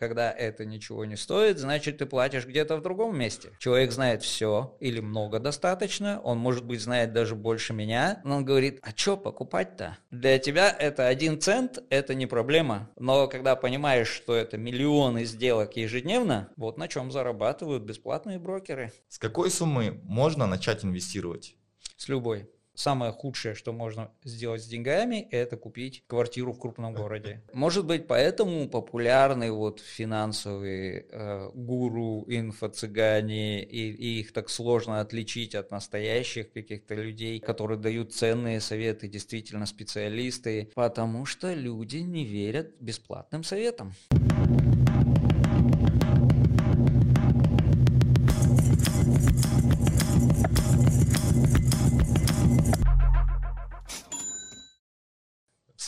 Когда это ничего не стоит, значит ты платишь где-то в другом месте. Человек знает все или много достаточно, он может быть знает даже больше меня, но он говорит, а что покупать-то? Для тебя это один цент, это не проблема, но когда понимаешь, что это миллионы сделок ежедневно, вот на чем зарабатывают бесплатные брокеры. С какой суммы можно начать инвестировать? С любой самое худшее, что можно сделать с деньгами, это купить квартиру в крупном городе. Может быть, поэтому популярны вот финансовые э, гуру, инфо-цыгане, и, и их так сложно отличить от настоящих каких-то людей, которые дают ценные советы, действительно специалисты, потому что люди не верят бесплатным советам.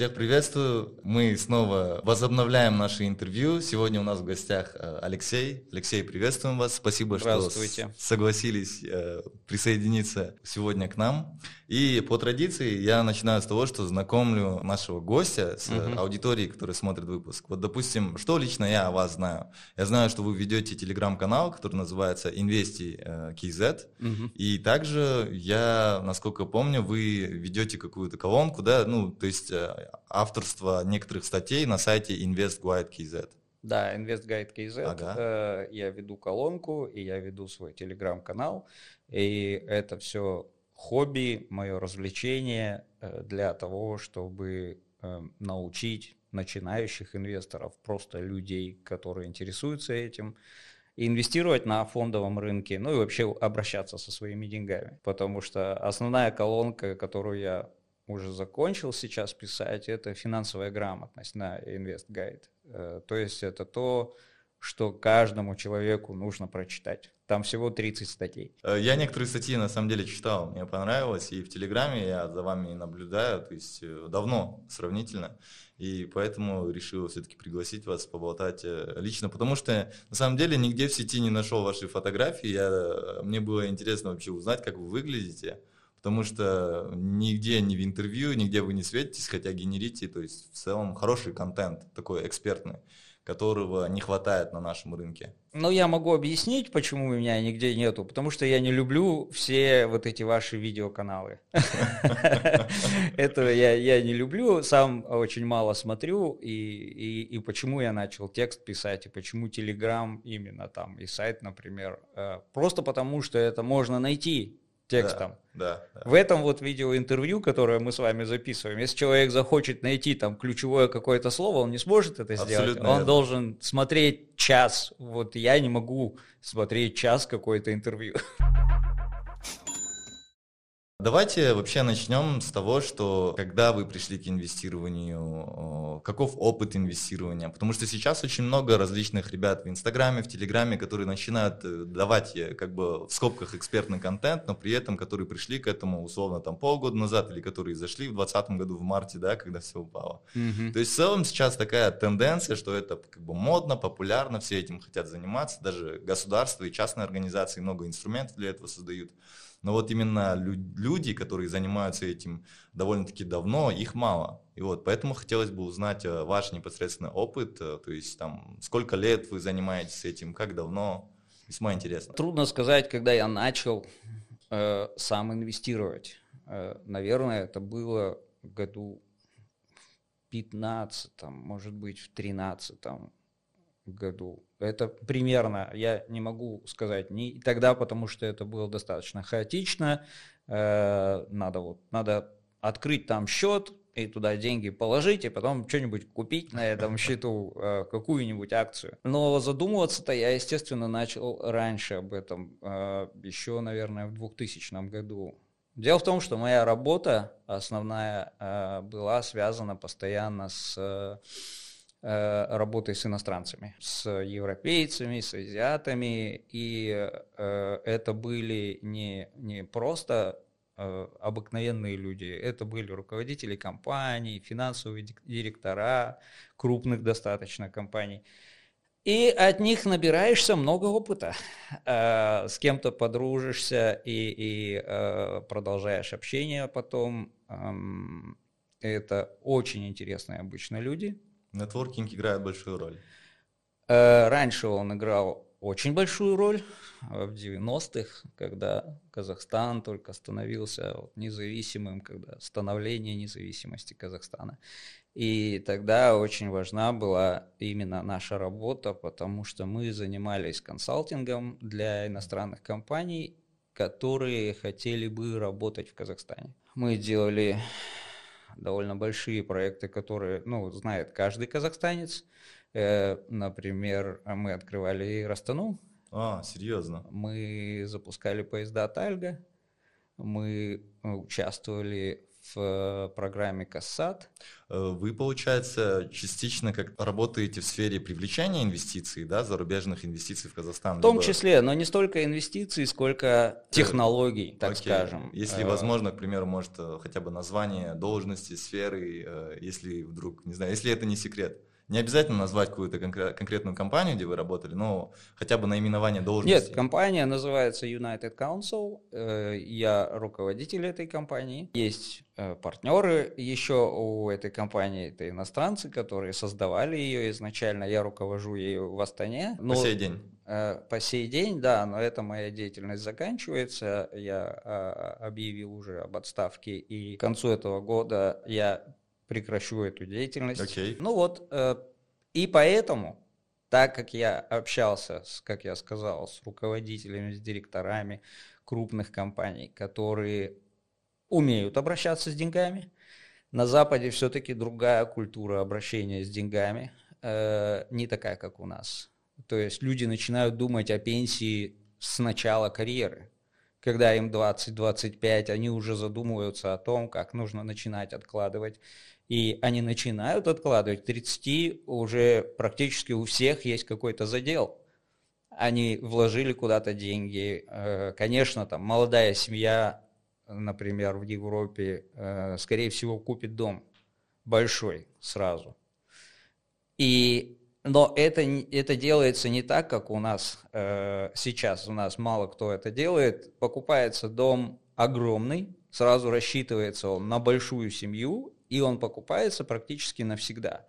Всех приветствую. Мы снова возобновляем наше интервью. Сегодня у нас в гостях э, Алексей. Алексей, приветствуем вас. Спасибо, что согласились э, присоединиться сегодня к нам. И по традиции я начинаю с того, что знакомлю нашего гостя с угу. аудиторией, которая смотрит выпуск. Вот, допустим, что лично я о вас знаю? Я знаю, что вы ведете телеграм-канал, который называется Investi KZ. Угу. И также я, насколько помню, вы ведете какую-то колонку, да, ну, то есть э, авторство некоторых статей на сайте InvestGuide KZ. Да, InvestGuide KZ. Ага. Я веду колонку, и я веду свой телеграм-канал. И это все хобби, мое развлечение э, для того, чтобы э, научить начинающих инвесторов, просто людей, которые интересуются этим, инвестировать на фондовом рынке, ну и вообще обращаться со своими деньгами. Потому что основная колонка, которую я уже закончил сейчас писать, это финансовая грамотность на InvestGuide. Э, то есть это то, что каждому человеку нужно прочитать. Там всего 30 статей. Э, я некоторые статьи на самом деле читал, мне понравилось, и в Телеграме я за вами наблюдаю, то есть э, давно сравнительно, и поэтому решил все-таки пригласить вас поболтать э, лично, потому что на самом деле нигде в сети не нашел ваши фотографии, я, мне было интересно вообще узнать, как вы выглядите, потому что нигде, ни в интервью, нигде вы не светитесь, хотя генерите, то есть в целом хороший контент, такой экспертный которого не хватает на нашем рынке. Ну, я могу объяснить, почему меня нигде нету, потому что я не люблю все вот эти ваши видеоканалы. Этого я, не люблю, сам очень мало смотрю, и почему я начал текст писать, и почему Телеграм именно там, и сайт, например. Э, просто потому, что это можно найти, текстом. Да, да, В этом вот видеоинтервью, которое мы с вами записываем, если человек захочет найти там ключевое какое-то слово, он не сможет это сделать. Абсолютно он верно. должен смотреть час. Вот я не могу смотреть час какое-то интервью. Давайте вообще начнем с того, что когда вы пришли к инвестированию, каков опыт инвестирования? Потому что сейчас очень много различных ребят в Инстаграме, в Телеграме, которые начинают э, давать э, как бы в скобках экспертный контент, но при этом которые пришли к этому условно там полгода назад или которые зашли в 2020 году в марте, да, когда все упало. Mm-hmm. То есть в целом сейчас такая тенденция, что это как бы модно, популярно, все этим хотят заниматься, даже государство и частные организации много инструментов для этого создают. Но вот именно люди, которые занимаются этим довольно-таки давно, их мало. И вот поэтому хотелось бы узнать э, ваш непосредственный опыт, э, то есть там сколько лет вы занимаетесь этим, как давно, весьма интересно. Трудно сказать, когда я начал э, сам инвестировать. Э, наверное, это было году 15, может быть, в 13 году. Это примерно, я не могу сказать не тогда, потому что это было достаточно хаотично. Э, надо вот, надо открыть там счет и туда деньги положить, и потом что-нибудь купить на этом счету, э, какую-нибудь акцию. Но задумываться-то я, естественно, начал раньше об этом, э, еще, наверное, в 2000 году. Дело в том, что моя работа основная была связана постоянно с Э, работой с иностранцами, с европейцами, с азиатами, и э, это были не, не просто э, обыкновенные люди, это были руководители компаний, финансовые директора крупных достаточно компаний. И от них набираешься много опыта. С кем-то подружишься и, и продолжаешь общение потом. Эм, это очень интересные обычно люди, Нетворкинг играет большую роль. Э, раньше он играл очень большую роль в 90-х, когда Казахстан только становился независимым, когда становление независимости Казахстана. И тогда очень важна была именно наша работа, потому что мы занимались консалтингом для иностранных компаний, которые хотели бы работать в Казахстане. Мы делали довольно большие проекты, которые, ну, знает каждый казахстанец. Э, например, мы открывали Растану. А, серьезно? Мы запускали поезда Тальга. Мы участвовали в э, программе Кассат. Э, вы, получается, частично как работаете в сфере привлечения инвестиций, да, зарубежных инвестиций в Казахстан? В том либо... числе, но не столько инвестиций, сколько технологий, так Окей. скажем. Если э, возможно, к примеру, может хотя бы название должности, сферы, если вдруг, не знаю, если это не секрет. Не обязательно назвать какую-то конкретную компанию, где вы работали, но хотя бы наименование должности. Нет, компания называется United Council. Э, я руководитель этой компании. Есть э, партнеры еще у этой компании, это иностранцы, которые создавали ее изначально. Я руковожу ею в Астане. Но, по сей день? Э, по сей день, да, но эта моя деятельность заканчивается. Я объявил уже об отставке, и к концу этого года я прекращу эту деятельность. Okay. Ну вот, э, и поэтому, так как я общался, с, как я сказал, с руководителями, с директорами крупных компаний, которые умеют обращаться с деньгами, на Западе все-таки другая культура обращения с деньгами, э, не такая, как у нас. То есть люди начинают думать о пенсии с начала карьеры. Когда им 20-25, они уже задумываются о том, как нужно начинать откладывать и они начинают откладывать, к 30 уже практически у всех есть какой-то задел. Они вложили куда-то деньги. Э, конечно, там молодая семья, например, в Европе, э, скорее всего, купит дом большой сразу. И, но это, это делается не так, как у нас э, сейчас. У нас мало кто это делает. Покупается дом огромный, сразу рассчитывается он на большую семью, и он покупается практически навсегда.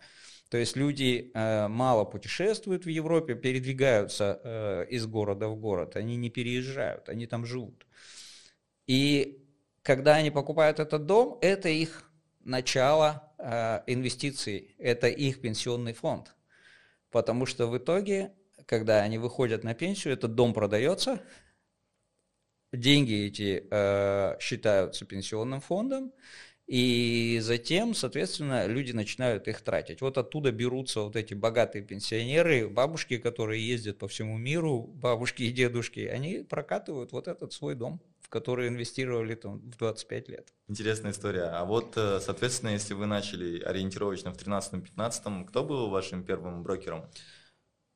То есть люди э, мало путешествуют в Европе, передвигаются э, из города в город, они не переезжают, они там живут. И когда они покупают этот дом, это их начало э, инвестиций, это их пенсионный фонд. Потому что в итоге, когда они выходят на пенсию, этот дом продается, деньги эти э, считаются пенсионным фондом, и затем, соответственно, люди начинают их тратить. Вот оттуда берутся вот эти богатые пенсионеры, бабушки, которые ездят по всему миру, бабушки и дедушки, они прокатывают вот этот свой дом, в который инвестировали там в 25 лет. Интересная история. А вот, э, соответственно, если вы начали ориентировочно в 13-15, кто был вашим первым брокером?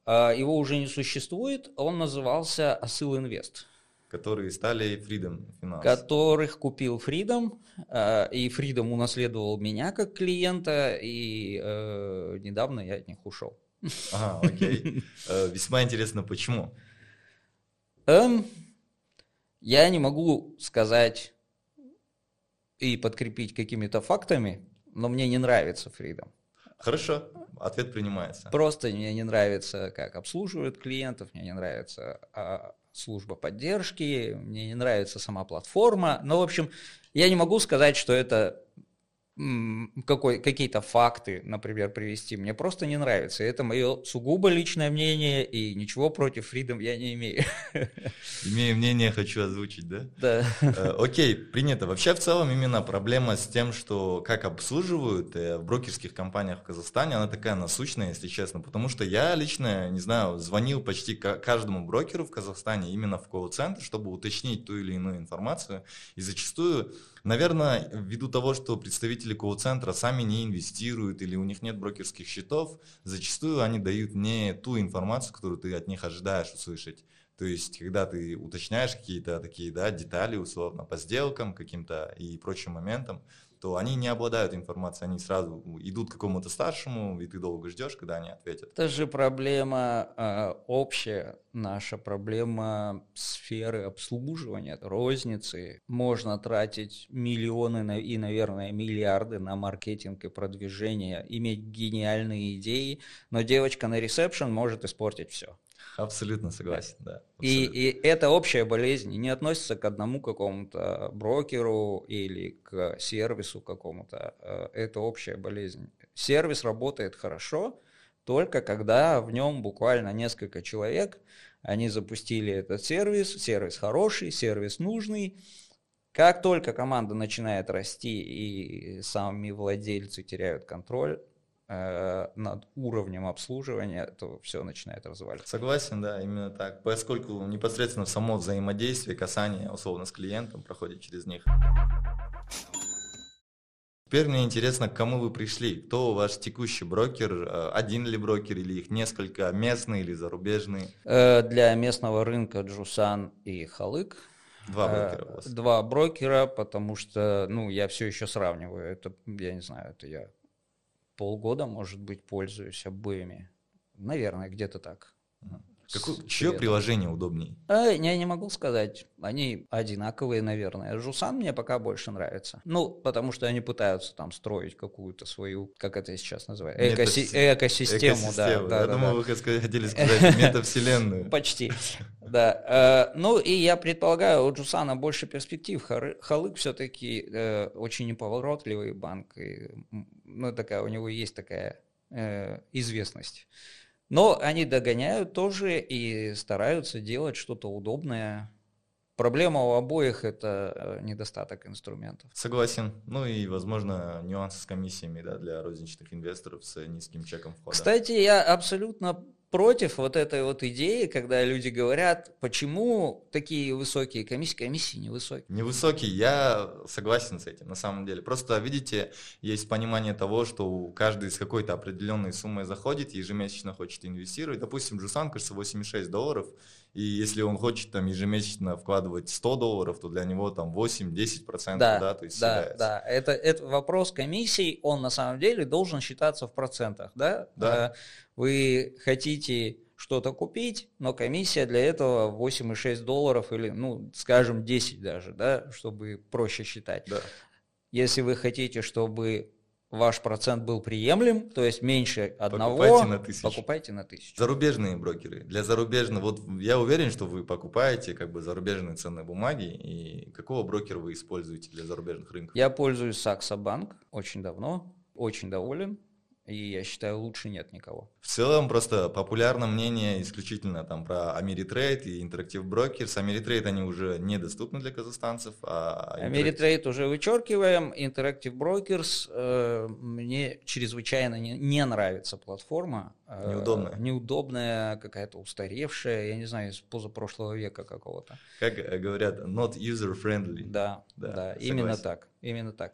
А, его уже не существует, он назывался Асыл Инвест которые стали Freedom Finance. Которых купил Freedom, э, и Freedom унаследовал меня как клиента, и э, недавно я от них ушел. Ага, окей. Э, весьма интересно, почему? Эм, я не могу сказать и подкрепить какими-то фактами, но мне не нравится Freedom. Хорошо, ответ принимается. Просто мне не нравится, как обслуживают клиентов, мне не нравится а, служба поддержки, мне не нравится сама платформа. Но, в общем, я не могу сказать, что это какой, какие-то факты, например, привести. Мне просто не нравится. Это мое сугубо личное мнение, и ничего против Freedom я не имею. Имею мнение, хочу озвучить, да? Да. Э, окей, принято. Вообще, в целом, именно проблема с тем, что как обслуживают э, в брокерских компаниях в Казахстане, она такая насущная, если честно. Потому что я лично, не знаю, звонил почти каждому брокеру в Казахстане именно в колл-центр, чтобы уточнить ту или иную информацию. И зачастую Наверное, ввиду того, что представители колл-центра сами не инвестируют или у них нет брокерских счетов, зачастую они дают не ту информацию, которую ты от них ожидаешь услышать. То есть, когда ты уточняешь какие-то такие да, детали, условно, по сделкам каким-то и прочим моментам, то они не обладают информацией, они сразу идут к какому-то старшему, и ты долго ждешь, когда они ответят. Это же проблема э, общая, наша проблема сферы обслуживания, розницы. Можно тратить миллионы на, и, наверное, миллиарды на маркетинг и продвижение, иметь гениальные идеи, но девочка на ресепшн может испортить все. Абсолютно согласен, да. И, и это общая болезнь, не относится к одному какому-то брокеру или к сервису какому-то. Э, это общая болезнь. Сервис работает хорошо, только когда в нем буквально несколько человек, они запустили этот сервис, сервис хороший, сервис нужный. Как только команда начинает расти и сами владельцы теряют контроль, над уровнем обслуживания, то все начинает разваливаться. Согласен, да, именно так. Поскольку непосредственно само взаимодействие, касание, условно, с клиентом проходит через них. Теперь мне интересно, к кому вы пришли? Кто ваш текущий брокер? Э, один ли брокер или их несколько? Местные или зарубежные? Э, для местного рынка Джусан и Халык. Два брокера у вас? Два брокера, потому что, ну, я все еще сравниваю. Это, я не знаю, это я полгода, может быть, пользуюсь обоими. Наверное, где-то так. Какое, чье приложение удобнее? А, я не могу сказать. Они одинаковые, наверное. Жусан мне пока больше нравится. Ну, потому что они пытаются там строить какую-то свою, как это сейчас называется, Экоси- экосистему. экосистему. Да, да, я да, думал, да. вы хотели сказать метавселенную. Почти. Да. Э, ну и я предполагаю, у Джусана больше перспектив. Халык все-таки э, очень неповоротливый банк. Ну, такая, у него есть такая э, известность. Но они догоняют тоже и стараются делать что-то удобное. Проблема у обоих – это э, недостаток инструментов. Согласен. Ну и, возможно, нюансы с комиссиями да, для розничных инвесторов с низким чеком входа. Кстати, я абсолютно против вот этой вот идеи, когда люди говорят, почему такие высокие комиссии, комиссии невысокие. Невысокие, я согласен с этим, на самом деле. Просто, видите, есть понимание того, что каждый с какой-то определенной суммой заходит, ежемесячно хочет инвестировать. Допустим, Джусан, кажется, 86 долларов, и если он хочет там ежемесячно вкладывать 100 долларов, то для него там 8-10% да, да, то есть да, селяется. да. Это, это вопрос комиссий, он на самом деле должен считаться в процентах, да? Да. Э, вы хотите что-то купить, но комиссия для этого 8,6 долларов или, ну, скажем, 10 даже, да, чтобы проще считать. Да. Если вы хотите, чтобы ваш процент был приемлем, то есть меньше одного, покупайте на тысячу. Покупайте на тысячу. Зарубежные брокеры. Для зарубежных, вот я уверен, что вы покупаете как бы зарубежные ценные бумаги. И какого брокера вы используете для зарубежных рынков? Я пользуюсь Saxo Bank очень давно, очень доволен и я считаю, лучше нет никого. В целом, просто популярное мнение исключительно там про Ameritrade и Interactive Brokers. Ameritrade, они уже недоступны для казахстанцев. А Ameritrade уже вычеркиваем. Interactive Brokers, э, мне чрезвычайно не, не нравится платформа. Э, неудобная. Неудобная, какая-то устаревшая, я не знаю, из позапрошлого века какого-то. Как э, говорят, not user-friendly. Да, да, да именно так, именно так.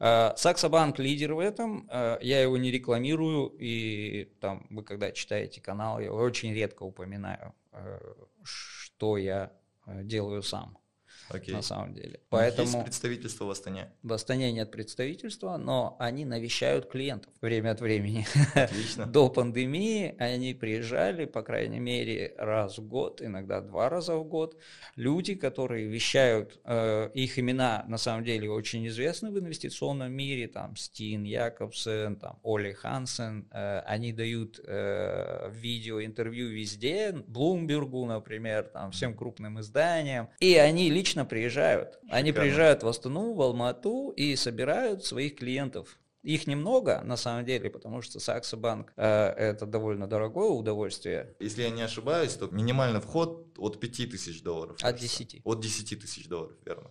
Э, Саксобанк лидер в этом, э, я его не рекламирую, и там вы когда читаете канал, я очень редко упоминаю, э, что я делаю сам. Окей. на самом деле. Поэтому есть представительство в Астане? В Астане нет представительства, но они навещают клиентов время от времени. Отлично. До пандемии они приезжали, по крайней мере, раз в год, иногда два раза в год. Люди, которые вещают, э, их имена на самом деле очень известны в инвестиционном мире, там Стин Якобсен, там Оли Хансен, э, они дают э, видео, интервью везде, Блумбергу, например, там всем крупным изданиям, и они лично лично приезжают. Шикарно. Они приезжают в Астану, в Алмату и собирают своих клиентов. Их немного, на самом деле, потому что Саксо Банк э, это довольно дорогое удовольствие. Если я не ошибаюсь, то минимальный вход от 5 тысяч долларов. От 10. От 10 тысяч долларов, верно.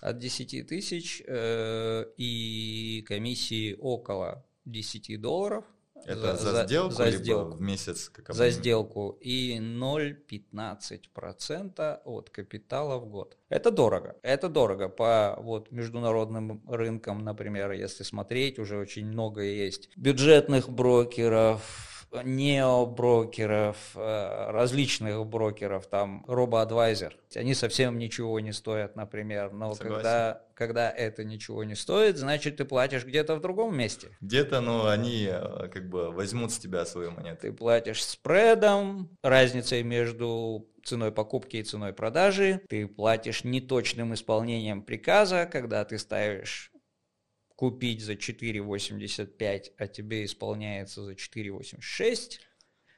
От 10 тысяч э, и комиссии около 10 долларов – это за, за сделку, за сделку. в месяц? Как за сделку. И 0,15% от капитала в год. Это дорого. Это дорого. По вот, международным рынкам, например, если смотреть, уже очень много есть бюджетных брокеров, необрокеров, э, различных брокеров, там, робоадвайзер. Они совсем ничего не стоят, например. Но когда, когда это ничего не стоит, значит, ты платишь где-то в другом месте. Где-то, ну, они э, как бы возьмут с тебя свою монету. Ты платишь спредом, разницей между ценой покупки и ценой продажи. Ты платишь неточным исполнением приказа, когда ты ставишь купить за 4,85, а тебе исполняется за 4,86.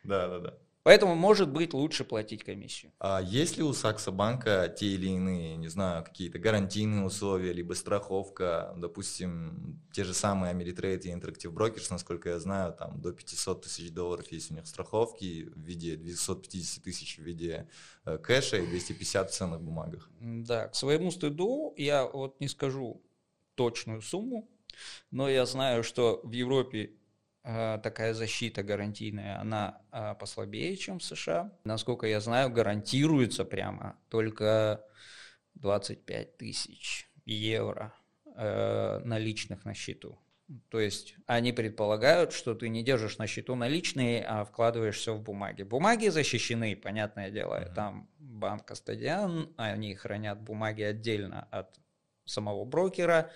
Да, да, да. Поэтому, может быть, лучше платить комиссию. А есть ли у Сакса банка те или иные, не знаю, какие-то гарантийные условия, либо страховка, допустим, те же самые Ameritrade и Interactive Brokers, насколько я знаю, там до 500 тысяч долларов есть у них страховки в виде 250 тысяч в виде э, кэша и 250 в ценных бумагах. Да, к своему стыду я вот не скажу, точную сумму, но я знаю, что в Европе э, такая защита гарантийная, она э, послабее, чем в США. Насколько я знаю, гарантируется прямо только 25 тысяч евро э, наличных на счету. То есть они предполагают, что ты не держишь на счету наличные, а вкладываешь все в бумаги. Бумаги защищены, понятное дело. Uh-huh. Там банк Кастадиан, они хранят бумаги отдельно от самого брокера.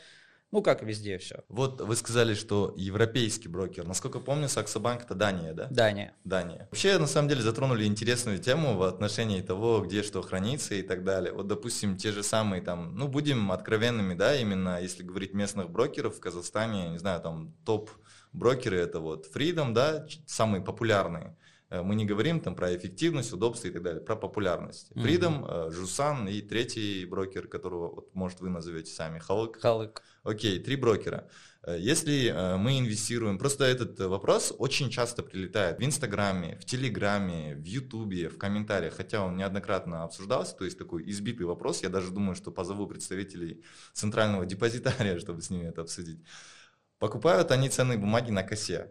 Ну, как везде все. Вот вы сказали, что европейский брокер. Насколько помню, Саксобанк это Дания, да? Дания. Дания. Вообще, на самом деле, затронули интересную тему в отношении того, где что хранится и так далее. Вот, допустим, те же самые там, ну, будем откровенными, да, именно если говорить местных брокеров в Казахстане, не знаю, там топ брокеры это вот Freedom, да, самые популярные. Э, мы не говорим там про эффективность, удобство и так далее, про популярность. Mm-hmm. Freedom, Жусан и третий брокер, которого, вот, может, вы назовете сами, Халык. Халык. Окей, три брокера. Э, если э, мы инвестируем, просто этот вопрос очень часто прилетает в Инстаграме, в Телеграме, в Ютубе, в комментариях, хотя он неоднократно обсуждался, то есть такой избитый вопрос, я даже думаю, что позову представителей центрального депозитария, чтобы с ними это обсудить. Покупают они ценные бумаги на косе.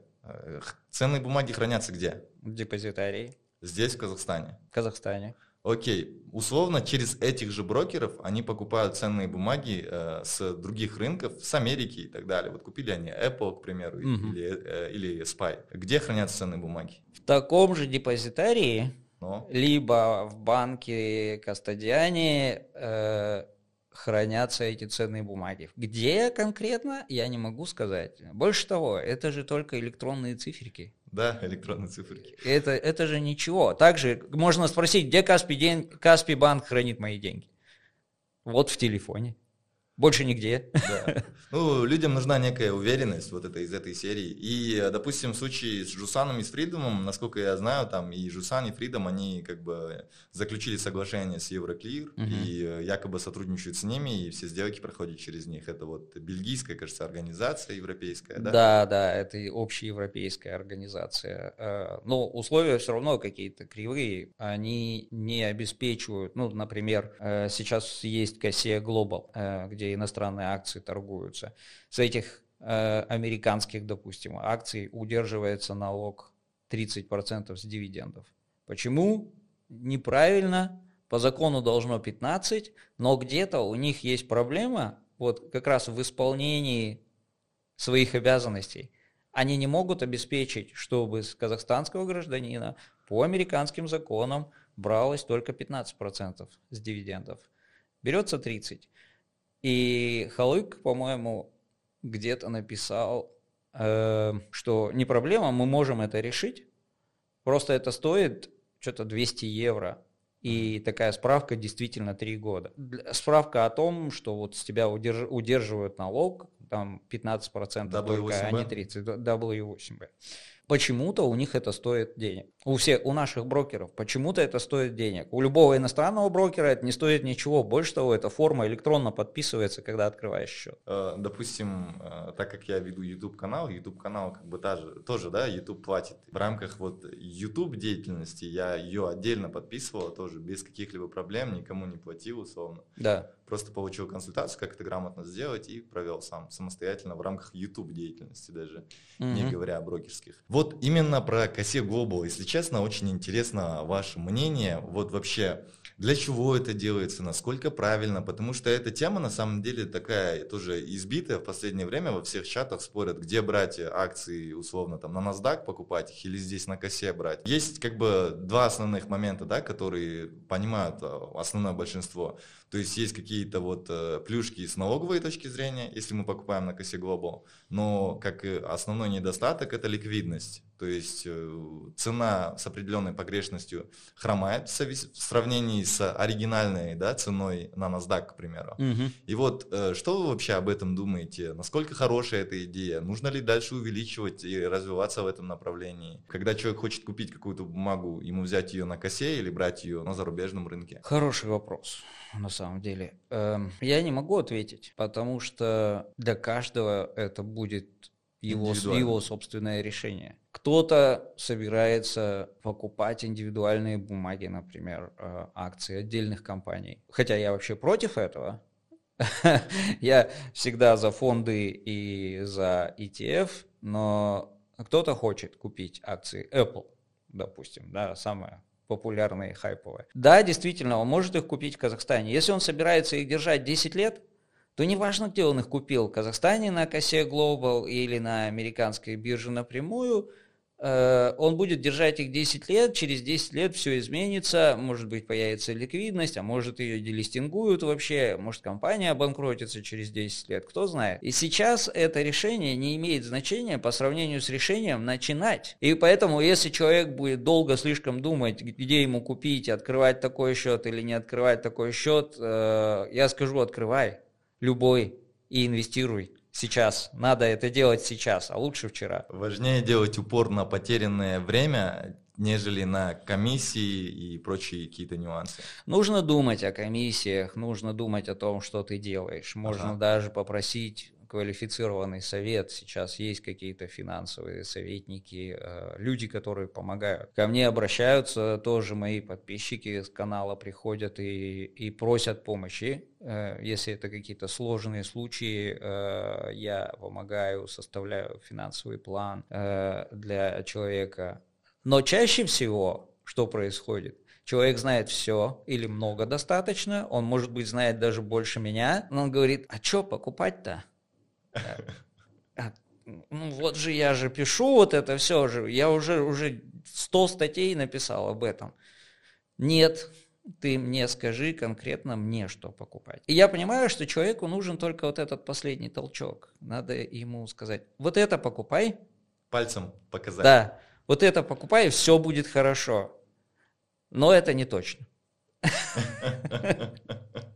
Ценные бумаги хранятся где? В депозитарии. Здесь, в Казахстане. В Казахстане. Окей, условно через этих же брокеров они покупают ценные бумаги э, с других рынков, с Америки и так далее. Вот купили они Apple, к примеру, угу. или, э, или Spy. Где хранятся ценные бумаги? В таком же депозитарии, Но. либо в банке Кастадиане, э, хранятся эти ценные бумаги. Где конкретно, я не могу сказать. Больше того, это же только электронные циферки. Да, электронные циферки. Это, это же ничего. Также можно спросить, где Каспий, день, Каспий банк хранит мои деньги? Вот в телефоне. Больше нигде. Да. Ну, людям нужна некая уверенность вот это из этой серии. И, допустим, в случае с Жусаном и с Фридомом, насколько я знаю, там и Жусан, и Фридом, они как бы заключили соглашение с Евроклир угу. и якобы сотрудничают с ними, и все сделки проходят через них. Это вот бельгийская, кажется, организация европейская, да? Да, да, это общеевропейская организация. Э, но условия все равно какие-то кривые. Они не обеспечивают, ну, например, э, сейчас есть Кассия э, где где иностранные акции торгуются. С этих э, американских, допустим, акций удерживается налог 30% с дивидендов. Почему? Неправильно. По закону должно 15, но где-то у них есть проблема вот как раз в исполнении своих обязанностей. Они не могут обеспечить, чтобы с казахстанского гражданина по американским законам бралось только 15% с дивидендов. Берется 30. И Халык, по-моему, где-то написал, э, что не проблема, мы можем это решить, просто это стоит что-то 200 евро. И такая справка действительно 3 года. Справка о том, что вот с тебя удерж, удерживают налог, там 15% W8B. только, а не 30, W8B. Почему-то у них это стоит денег. У всех, у наших брокеров почему-то это стоит денег. У любого иностранного брокера это не стоит ничего. Больше того, эта форма электронно подписывается, когда открываешь счет. Э, допустим, э, так как я веду YouTube канал, YouTube канал как бы тоже, тоже, да, YouTube платит. В рамках вот YouTube деятельности я ее отдельно подписывал, тоже без каких-либо проблем, никому не платил условно. Да. Просто получил консультацию, как это грамотно сделать, и провел сам самостоятельно в рамках YouTube деятельности даже, mm-hmm. не говоря о брокерских. Вот именно про Косе Global, если честно, очень интересно ваше мнение. Вот вообще, для чего это делается, насколько правильно, потому что эта тема на самом деле такая тоже избитая в последнее время во всех чатах спорят, где брать акции условно там на NASDAQ покупать их или здесь на косе брать. Есть как бы два основных момента, да, которые понимают а, основное большинство. То есть есть какие-то вот э, плюшки с налоговой точки зрения, если мы покупаем на косе Global, но как основной недостаток это ликвидность. То есть э, цена с определенной погрешностью хромает в сравнении с оригинальной да, ценой на NASDAQ, к примеру. Угу. И вот э, что вы вообще об этом думаете? Насколько хорошая эта идея? Нужно ли дальше увеличивать и развиваться в этом направлении? Когда человек хочет купить какую-то бумагу, ему взять ее на косе или брать ее на зарубежном рынке? Хороший вопрос на самом деле? Эм, я не могу ответить, потому что для каждого это будет его, его собственное решение. Кто-то собирается покупать индивидуальные бумаги, например, э, акции отдельных компаний. Хотя я вообще против этого. Я всегда за фонды и за ETF, но кто-то хочет купить акции Apple, допустим, да, самая популярные, хайповые. Да, действительно, он может их купить в Казахстане. Если он собирается их держать 10 лет, то неважно, где он их купил, в Казахстане на косе Global или на американской бирже напрямую – Э, он будет держать их 10 лет, через 10 лет все изменится, может быть появится ликвидность, а может ее делистингуют вообще, может компания обанкротится через 10 лет, кто знает. И сейчас это решение не имеет значения по сравнению с решением начинать. И поэтому, если человек будет долго слишком думать, где ему купить, открывать такой счет или не открывать такой счет, э, я скажу, открывай любой и инвестируй сейчас. Надо это делать сейчас, а лучше вчера. Важнее делать упор на потерянное время, нежели на комиссии и прочие какие-то нюансы. Нужно думать о комиссиях, нужно думать о том, что ты делаешь. Можно ага. даже попросить квалифицированный совет, сейчас есть какие-то финансовые советники, э, люди, которые помогают. Ко мне обращаются тоже мои подписчики с канала, приходят и, и просят помощи. Э, если это какие-то сложные случаи, э, я помогаю, составляю финансовый план для человека. Но чаще всего, что происходит? Человек знает все или много достаточно, он, может быть, знает даже больше меня, но он говорит, а что покупать-то? А, ну вот же я же пишу вот это все же, я уже, уже 100 статей написал об этом. Нет, ты мне скажи конкретно мне, что покупать. И я понимаю, что человеку нужен только вот этот последний толчок. Надо ему сказать, вот это покупай. Пальцем показать. Да, вот это покупай, и все будет хорошо. Но это не точно.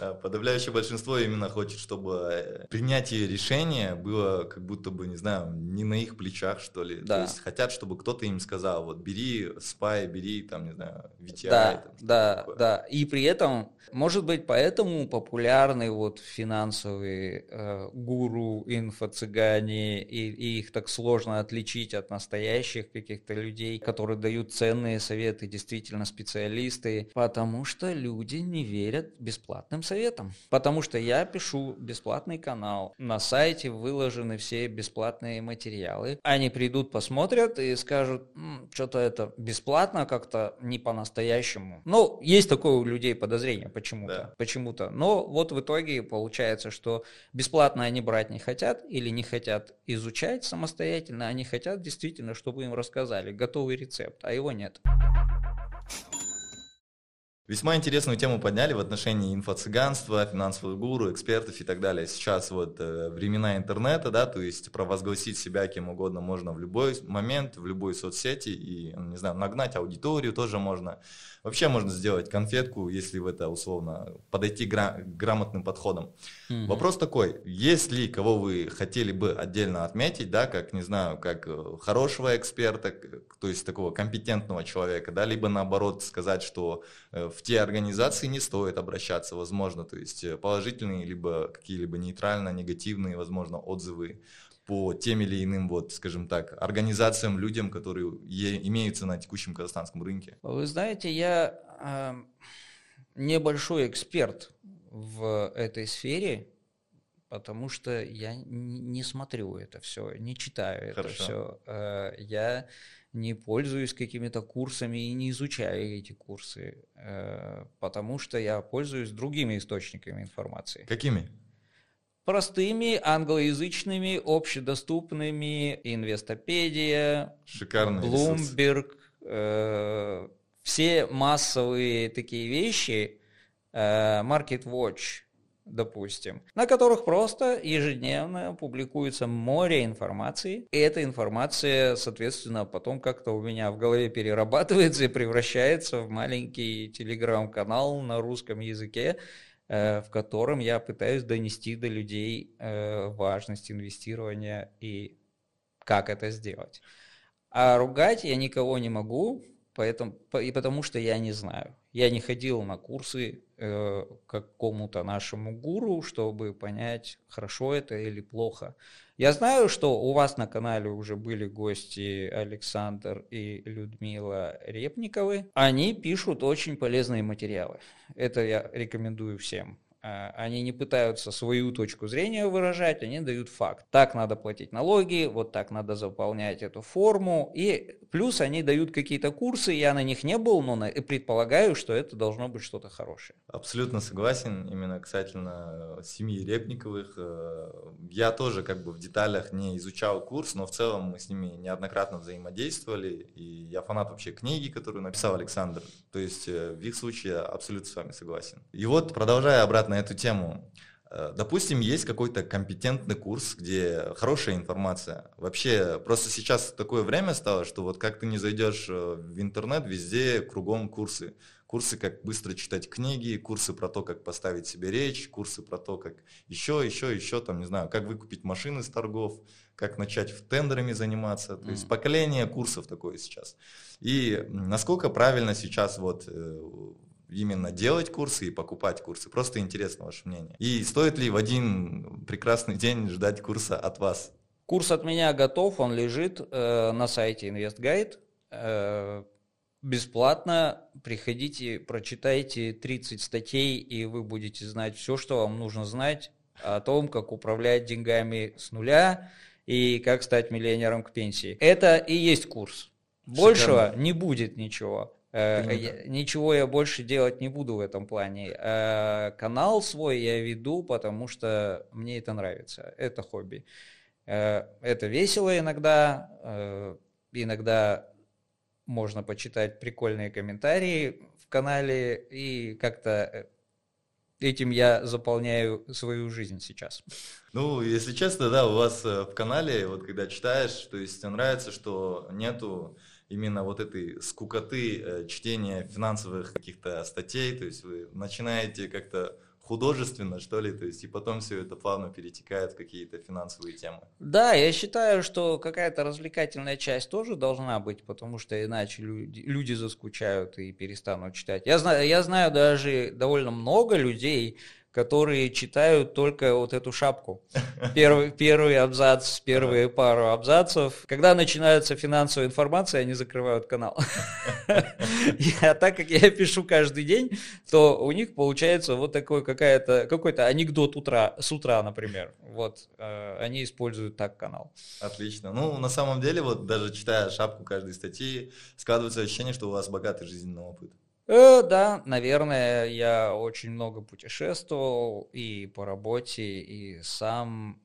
Э, подавляющее большинство именно хочет, чтобы э, принятие решения было как будто бы, не знаю, не на их плечах, что ли. Да. То есть хотят, чтобы кто-то им сказал, вот бери спай, бери, там, не знаю, VTI. Да, там, да, такое. да. И при этом, может быть, поэтому популярны вот финансовые э, гуру, инфо-цыгане, и, и их так сложно отличить от настоящих каких-то людей, которые дают ценные советы, действительно специалисты, потому что люди не верят бесплатным советом. Потому что я пишу бесплатный канал. На сайте выложены все бесплатные материалы. Они придут, посмотрят и скажут, что-то это бесплатно, как-то не по-настоящему. Ну, есть такое у людей подозрение почему-то. Да. Почему-то. Но вот в итоге получается, что бесплатно они брать не хотят или не хотят изучать самостоятельно, они хотят действительно, чтобы им рассказали готовый рецепт, а его нет. Весьма интересную тему подняли в отношении инфо-цыганства, финансовых гуру, экспертов и так далее. Сейчас вот э, времена интернета, да, то есть провозгласить себя кем угодно можно в любой момент, в любой соцсети и, не знаю, нагнать аудиторию тоже можно. Вообще можно сделать конфетку, если в это условно подойти гра- грамотным подходом. Mm-hmm. Вопрос такой, есть ли кого вы хотели бы отдельно отметить, да, как, не знаю, как э, хорошего эксперта, то есть такого компетентного человека, да, либо наоборот сказать, что э, в те организации не стоит обращаться, возможно, то есть э, положительные, либо какие-либо нейтрально негативные, возможно, отзывы по тем или иным, вот, скажем так, организациям, людям, которые имеются на текущем казахстанском рынке? Вы знаете, я э, небольшой эксперт в этой сфере, потому что я не смотрю это все, не читаю это все. Э, я не пользуюсь какими-то курсами и не изучаю эти курсы, э, потому что я пользуюсь другими источниками информации. Какими? Простыми, англоязычными, общедоступными, Инвестопедия, Шикарный Bloomberg, э, все массовые такие вещи, э, Market Watch, допустим, на которых просто ежедневно публикуется море информации. И эта информация, соответственно, потом как-то у меня в голове перерабатывается и превращается в маленький телеграм-канал на русском языке, э, в котором я пытаюсь донести до людей э, важность инвестирования и как это сделать. А ругать я никого не могу, поэтому, и потому что я не знаю. Я не ходил на курсы э, какому-то нашему гуру, чтобы понять, хорошо это или плохо. Я знаю, что у вас на канале уже были гости Александр и Людмила Репниковы. Они пишут очень полезные материалы. Это я рекомендую всем. А, они не пытаются свою точку зрения выражать, они дают факт. Так надо платить налоги, вот так надо заполнять эту форму. И плюс они дают какие-то курсы, я на них не был, но предполагаю, что это должно быть что-то хорошее. Абсолютно согласен, именно касательно э, семьи Репниковых. Э, я тоже как бы в деталях не изучал курс, но в целом мы с ними неоднократно взаимодействовали, и я фанат вообще книги, которую написал Александр. То есть э, в их случае я абсолютно с вами согласен. И вот, продолжая обратно на эту тему. Э, допустим, есть какой-то компетентный курс, где хорошая информация. Вообще, просто сейчас такое время стало, что вот как ты не зайдешь э, в интернет, везде кругом курсы. Курсы, как быстро читать книги, курсы про то, как поставить себе речь, курсы про то, как еще, еще, еще, там, не знаю, как выкупить машины с торгов, как начать в тендерами заниматься. То есть поколение курсов такое сейчас. И насколько правильно сейчас вот э, именно делать курсы и покупать курсы? Просто интересно ваше мнение. И стоит ли в один прекрасный день ждать курса от вас? Курс от меня готов, он лежит э, на сайте InvestGuide. Э, бесплатно. Приходите, прочитайте 30 статей, и вы будете знать все, что вам нужно знать о том, как управлять деньгами с нуля и как стать миллионером к пенсии. Это и есть курс. Большего Шикарно. не будет ничего. Э, я, ничего я больше делать не буду в этом плане. Э, канал свой я веду, потому что мне это нравится. Это хобби. Э, это весело иногда. Иногда можно почитать прикольные комментарии в канале и как-то этим я заполняю свою жизнь сейчас. Ну, если честно, да, у вас в канале, вот когда читаешь, то есть тебе нравится, что нету именно вот этой скукоты э, чтения финансовых каких-то статей, то есть вы начинаете как-то художественно, что ли, то есть и потом все это плавно перетекает в какие-то финансовые темы. Да, я считаю, что какая-то развлекательная часть тоже должна быть, потому что иначе люди, люди заскучают и перестанут читать. Я знаю, я знаю даже довольно много людей, которые читают только вот эту шапку. Первый, первый абзац, первые пару абзацев. Когда начинается финансовая информация, они закрывают канал. А так как я пишу каждый день, то у них получается вот такой какая-то, какой-то анекдот утра, с утра, например. Вот, э, они используют так канал. Отлично. Ну, на самом деле, вот даже читая шапку каждой статьи, складывается ощущение, что у вас богатый жизненный опыт. Э, да, наверное, я очень много путешествовал и по работе, и сам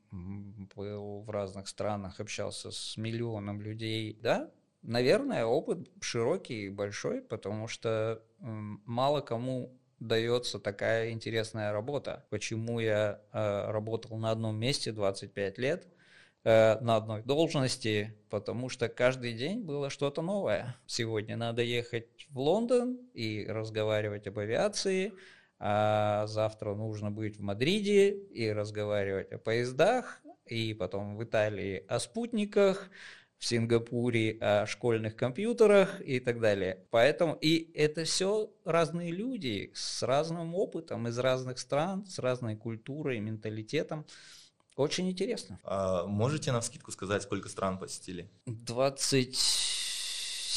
был в разных странах, общался с миллионом людей. Да, наверное, опыт широкий и большой, потому что мало кому дается такая интересная работа. Почему я э, работал на одном месте 25 лет, на одной должности, потому что каждый день было что-то новое. Сегодня надо ехать в Лондон и разговаривать об авиации, а завтра нужно быть в Мадриде и разговаривать о поездах, и потом в Италии о спутниках, в Сингапуре о школьных компьютерах и так далее. Поэтому и это все разные люди с разным опытом из разных стран, с разной культурой, менталитетом. Очень интересно. А можете на скидку сказать, сколько стран посетили? 27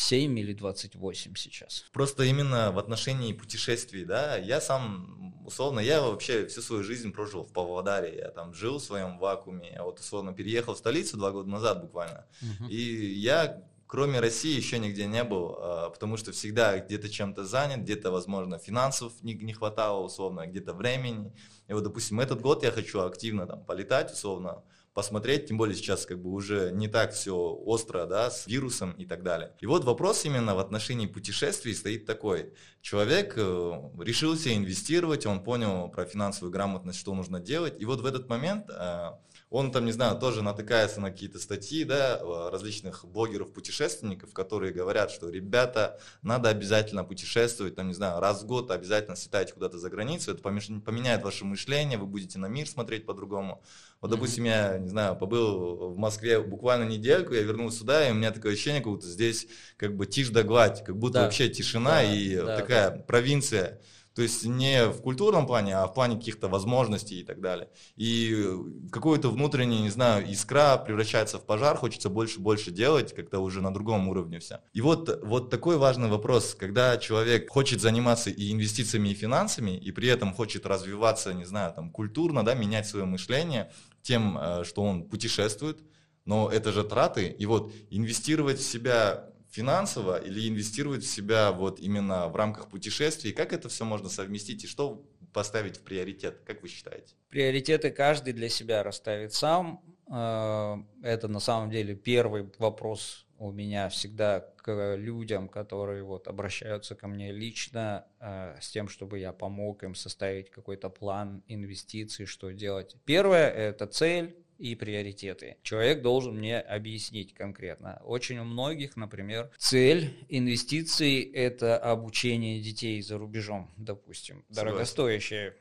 27 или 28 сейчас. Просто именно в отношении путешествий, да, я сам, условно, я вообще всю свою жизнь прожил в Павлодаре, я там жил в своем вакууме, я вот условно переехал в столицу два года назад буквально, угу. и я кроме России еще нигде не был, а, потому что всегда где-то чем-то занят, где-то, возможно, финансов не, не хватало, условно, где-то времени. И вот, допустим, этот год я хочу активно там полетать, условно, посмотреть, тем более сейчас как бы уже не так все остро, да, с вирусом и так далее. И вот вопрос именно в отношении путешествий стоит такой. Человек э, решился инвестировать, он понял про финансовую грамотность, что нужно делать, и вот в этот момент э, он там, не знаю, тоже натыкается на какие-то статьи, да, различных блогеров-путешественников, которые говорят, что, ребята, надо обязательно путешествовать, там, не знаю, раз в год обязательно слетайте куда-то за границу, это поменяет ваше мышление, вы будете на мир смотреть по-другому. Вот, допустим, я, не знаю, побыл в Москве буквально недельку, я вернулся сюда, и у меня такое ощущение, как будто здесь как бы тишь да гладь, как будто да. вообще тишина да, и да, такая да. провинция. То есть не в культурном плане, а в плане каких-то возможностей и так далее. И какой-то внутренний, не знаю, искра превращается в пожар, хочется больше-больше делать, как-то уже на другом уровне все. И вот, вот такой важный вопрос, когда человек хочет заниматься и инвестициями, и финансами, и при этом хочет развиваться, не знаю, там, культурно, да, менять свое мышление тем, э, что он путешествует, но это же траты, и вот инвестировать в себя финансово или инвестировать в себя вот именно в рамках путешествий? Как это все можно совместить и что поставить в приоритет, как вы считаете? Приоритеты каждый для себя расставит сам. Э, это на самом деле первый вопрос у меня всегда к людям, которые вот обращаются ко мне лично э, с тем, чтобы я помог им составить какой-то план инвестиций, что делать. Первое – это цель, и приоритеты. Человек должен мне объяснить конкретно. Очень у многих, например, цель инвестиций – это обучение детей за рубежом, допустим. Дорогостоящее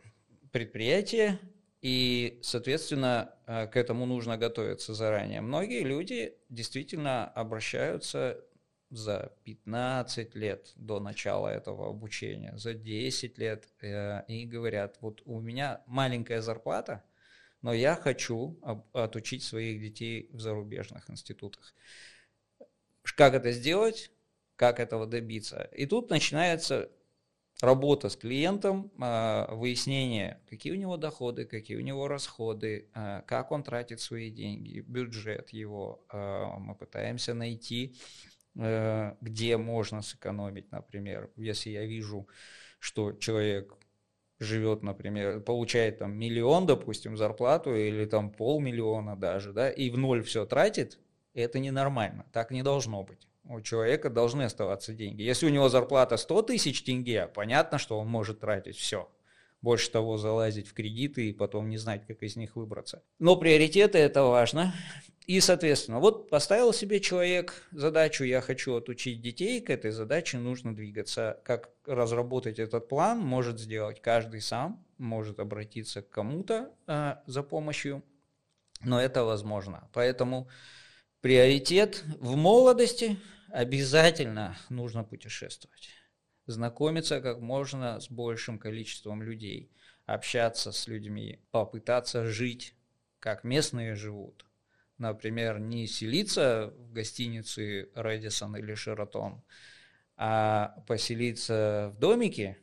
предприятие, и, соответственно, э, к этому нужно готовиться заранее. Многие люди действительно обращаются за 15 лет до начала этого обучения, за 10 лет, э, и говорят, вот у меня маленькая зарплата – но я хочу отучить своих детей в зарубежных институтах. Как это сделать? Как этого добиться? И тут начинается работа с клиентом, а, выяснение, какие у него доходы, какие у него расходы, а, как он тратит свои деньги, бюджет его. А, мы пытаемся найти, где можно сэкономить, например, если я вижу, что человек живет, например, получает там миллион, допустим, зарплату или там полмиллиона даже, да, и в ноль все тратит, это ненормально, так не должно быть. У человека должны оставаться деньги. Если у него зарплата 100 тысяч тенге, понятно, что он может тратить все. Больше того, залазить в кредиты и потом не знать, как из них выбраться. Но приоритеты это важно. И, соответственно, вот поставил себе человек задачу, я хочу отучить детей, к этой задаче нужно двигаться. Как разработать этот план, может сделать каждый сам, может обратиться к кому-то э, за помощью, но это возможно. Поэтому приоритет в молодости обязательно нужно путешествовать, знакомиться как можно с большим количеством людей, общаться с людьми, попытаться жить, как местные живут, например, не селиться в гостинице Редисон или Шератон, а поселиться в домике,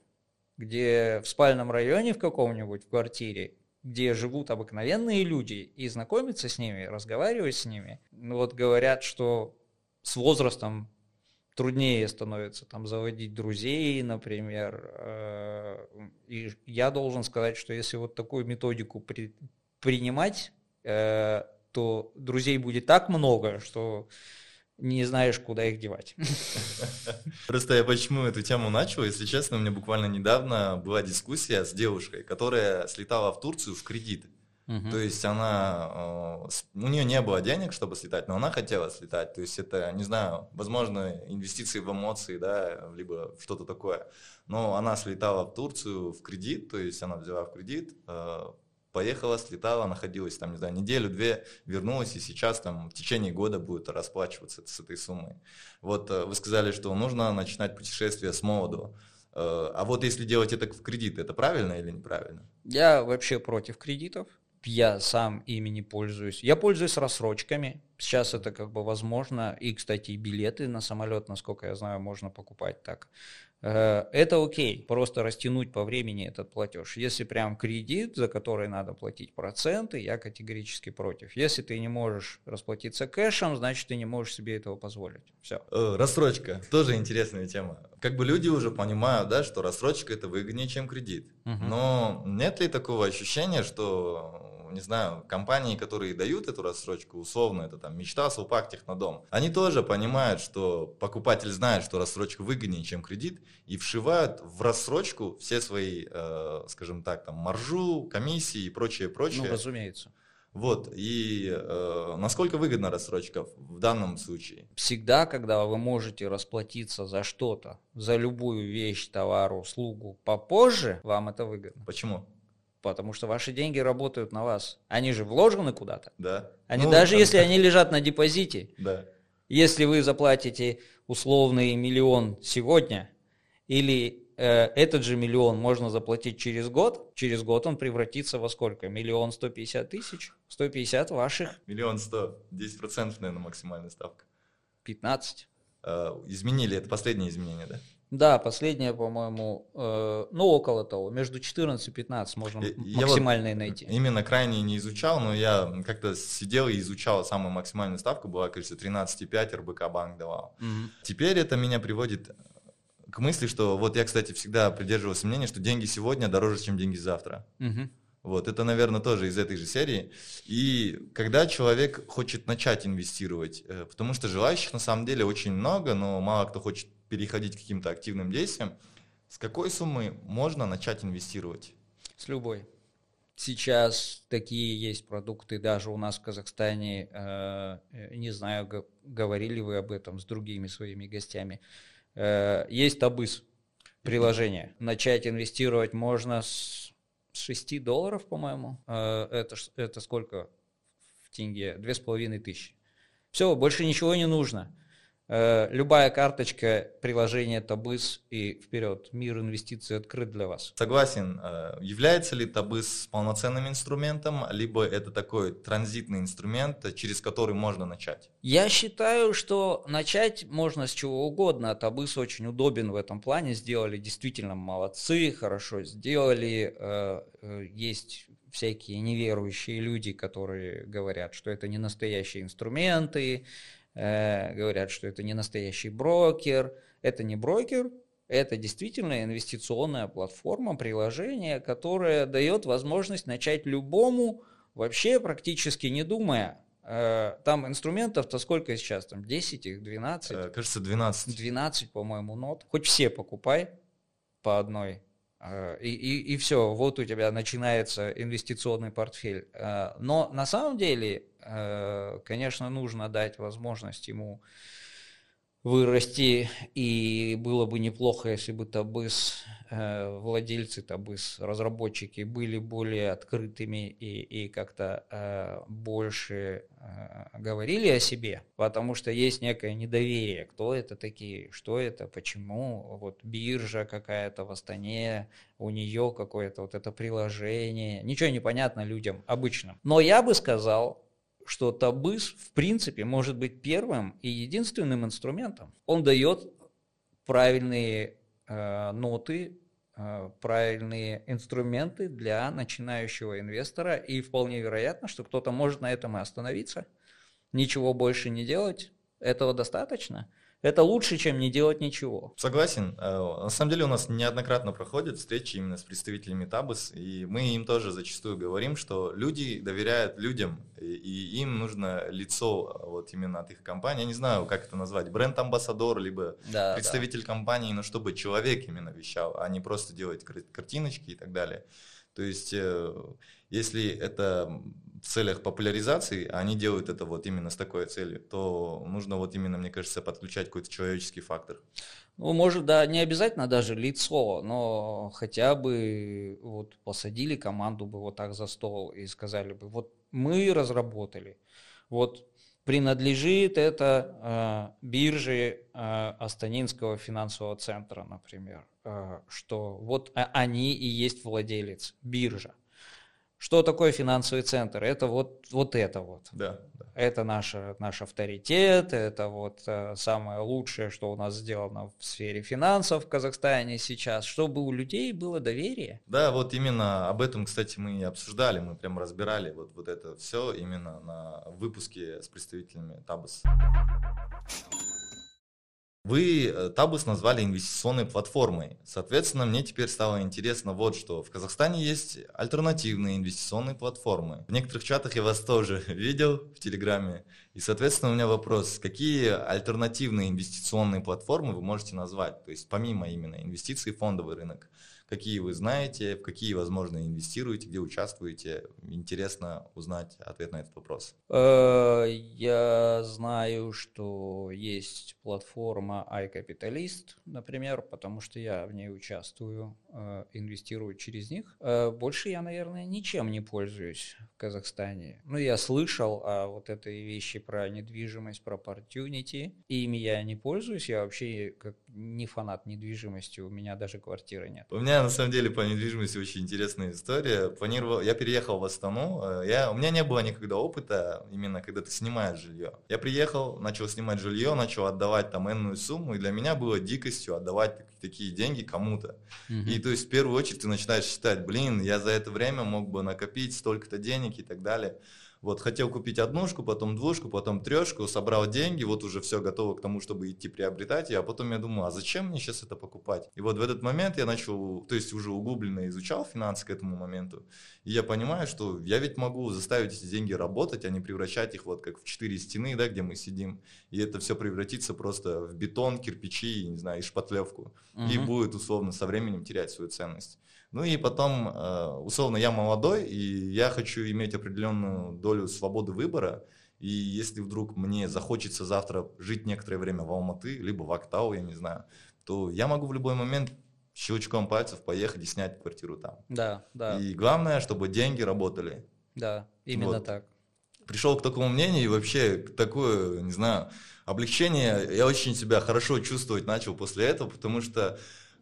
где в спальном районе в каком-нибудь, в квартире, где живут обыкновенные люди, и знакомиться с ними, разговаривать с ними. Ну вот говорят, что с возрастом труднее становится там заводить друзей, например. Э, и я должен сказать, что если вот такую методику при, принимать, э, то друзей будет так много, что не знаешь, куда их девать. Просто я почему эту тему начал, если честно, у меня буквально недавно была дискуссия с девушкой, которая слетала в Турцию в кредит. Угу. То есть она, э, у нее не было денег, чтобы слетать, но она хотела слетать. То есть это, не знаю, возможно, инвестиции в эмоции, да, либо что-то такое. Но она слетала в Турцию в кредит, то есть она взяла в кредит, э, поехала, слетала, находилась там, не знаю, неделю-две, вернулась и сейчас там в течение года будет расплачиваться с этой суммой. Вот э, вы сказали, что нужно начинать путешествие с молодого. А вот если делать это в кредит, это правильно или неправильно? Я вообще против кредитов. Я сам ими не пользуюсь. Я пользуюсь рассрочками. Сейчас это как бы возможно. И, кстати, и билеты на самолет, насколько я знаю, можно покупать так. Э, это окей, просто растянуть по времени этот платеж. Если прям кредит, за который надо платить проценты, я категорически против. Если ты не можешь расплатиться кэшем, значит ты не можешь себе этого позволить. Все. Э, рассрочка, тоже интересная тема. Как бы люди уже понимают, да, что рассрочка это выгоднее, чем кредит. Угу. Но нет ли такого ощущения, что не знаю, компании, которые дают эту рассрочку, условно, это там мечта, Сулпак, Технодом, они тоже понимают, что покупатель знает, что рассрочка выгоднее, чем кредит, и вшивают в рассрочку все свои, э, скажем так, там, маржу, комиссии и прочее, прочее. Ну, разумеется. Вот, и э, насколько выгодна рассрочка в данном случае? Всегда, когда вы можете расплатиться за что-то, за любую вещь, товар, услугу попозже, вам это выгодно. Почему? Потому что ваши деньги работают на вас. Они же вложены куда-то. Да. Они ну, даже если они лежат на депозите, да. если вы заплатите условный миллион сегодня, или э, этот же миллион можно заплатить через год, через год он превратится во сколько? Миллион сто пятьдесят тысяч? Сто пятьдесят ваших? Миллион сто. Десять процентов, наверное, максимальная ставка. Пятнадцать. Э, изменили, это последнее изменение, да? Да, последнее, по-моему, э, ну около того, между 14 и 15 можно я максимальные вот найти. Именно крайне не изучал, но я как-то сидел и изучал самую максимальную ставку, была, кажется, 13,5 РБК банк давал. Угу. Теперь это меня приводит к мысли, что вот я, кстати, всегда придерживался мнения, что деньги сегодня дороже, чем деньги завтра. Угу. Вот, это, наверное, тоже из этой же серии. И когда человек хочет начать инвестировать, э, потому что желающих на самом деле очень много, но мало кто хочет переходить к каким-то активным действиям, с какой суммы можно начать инвестировать? С любой. Сейчас такие есть продукты, даже у нас в Казахстане, э, не знаю, говорили вы об этом с другими своими гостями, э, есть Табыс, приложение. Начать инвестировать можно с 6 долларов, по-моему. Э, это, это сколько в тенге? Две с половиной тысячи. Все, больше ничего не нужно. Э, любая карточка, приложение Табыс и вперед. Мир инвестиций открыт для вас. Согласен. Э, является ли Табыс полноценным инструментом, либо это такой транзитный инструмент, через который можно начать? Я считаю, что начать можно с чего угодно. Табыс очень удобен в этом плане. Сделали действительно молодцы, хорошо сделали. Э, есть всякие неверующие люди, которые говорят, что это не настоящие инструменты, говорят, что это не настоящий брокер. Это не брокер, это действительно инвестиционная платформа, приложение, которое дает возможность начать любому, вообще практически не думая. Э, там инструментов-то сколько сейчас? Там 10 их, 12? Э, кажется, 12. 12, по-моему, нот. Хоть все покупай по одной. И, и, и все, вот у тебя начинается инвестиционный портфель. Но на самом деле Э, конечно, нужно дать возможность ему вырасти, и было бы неплохо, если бы Табыс, э, владельцы Табыс, разработчики были более открытыми и, и как-то э, больше говорили о себе, потому что есть некое недоверие, кто это такие, что это, почему, вот биржа какая-то в Астане, у нее какое-то вот это приложение, ничего не понятно людям обычным. Но я бы сказал, что Табыс в принципе может быть первым и единственным инструментом. Он дает правильные э, ноты, э, правильные инструменты для начинающего инвестора, и вполне вероятно, что кто-то может на этом и остановиться, ничего больше не делать, этого достаточно – это лучше, чем не делать ничего. Согласен. Э, на самом деле у нас неоднократно проходят встречи именно с представителями Табыс, и мы им тоже зачастую говорим, что люди доверяют людям, и им нужно лицо вот именно от их компании. Я не знаю, как это назвать, бренд-амбассадор, либо да, представитель да. компании, но чтобы человек именно вещал, а не просто делать картиночки и так далее. То есть, э, если это целях популяризации, а они делают это вот именно с такой целью, то нужно вот именно, мне кажется, подключать какой-то человеческий фактор. Ну, может, да, не обязательно даже лицо, но хотя бы вот посадили команду бы вот так за стол и сказали бы, вот мы разработали, вот принадлежит это э, бирже э, Астанинского финансового центра, например, э, что вот они и есть владелец, биржа. Что такое финансовый центр? Это вот, вот это вот. Да, да. Это наш, наш авторитет, это вот э, самое лучшее, что у нас сделано в сфере финансов в Казахстане сейчас, чтобы у людей было доверие. Да, вот именно об этом, кстати, мы и обсуждали, мы прям разбирали вот, вот это все именно на выпуске с представителями Табас. Вы э, Табус назвали инвестиционной платформой. Соответственно, мне теперь стало интересно вот что. В Казахстане есть альтернативные инвестиционные платформы. В некоторых чатах я вас тоже видел в Телеграме. И, соответственно, у меня вопрос. Какие альтернативные инвестиционные платформы вы можете назвать? То есть помимо именно инвестиций в фондовый рынок какие вы знаете, в какие, возможно, инвестируете, где участвуете. Интересно узнать ответ на этот вопрос. Э, я знаю, что есть платформа iCapitalist, например, потому что я в ней участвую, э, инвестирую через них. Э, больше я, наверное, ничем не пользуюсь в Казахстане. Ну, я слышал о вот этой вещи про недвижимость, про opportunity. Ими я не пользуюсь, я вообще как не фанат недвижимости, у меня даже квартиры нет. У меня на самом деле по недвижимости очень интересная история. Планировал, я переехал в Астану, э, я, у меня не было никогда опыта, именно когда ты снимаешь жилье. Я приехал, начал снимать жилье, начал отдавать там энную сумму, и для меня было дикостью отдавать такие деньги кому-то. Угу. И то есть в первую очередь ты начинаешь считать, блин, я за это время мог бы накопить столько-то денег и так далее. Вот хотел купить однушку, потом двушку, потом трешку, собрал деньги, вот уже все готово к тому, чтобы идти приобретать, а потом я думаю, а зачем мне сейчас это покупать? И вот в этот момент я начал, то есть уже углубленно изучал финансы к этому моменту, и я понимаю, что я ведь могу заставить эти деньги работать, а не превращать их вот как в четыре стены, да, где мы сидим, и это все превратится просто в бетон, кирпичи, не знаю, и шпатлевку, угу. и будет условно со временем терять свою ценность. Ну и потом, э, условно, я молодой, и я хочу иметь определенную долю свободы выбора. И если вдруг мне захочется завтра жить некоторое время в Алматы, либо в Актау, я не знаю, то я могу в любой момент щелчком пальцев поехать и снять квартиру там. Да, да. И главное, чтобы деньги работали. Да, именно вот. так. Пришел к такому мнению и вообще к такое, не знаю, облегчение. Я очень себя хорошо чувствовать начал после этого, потому что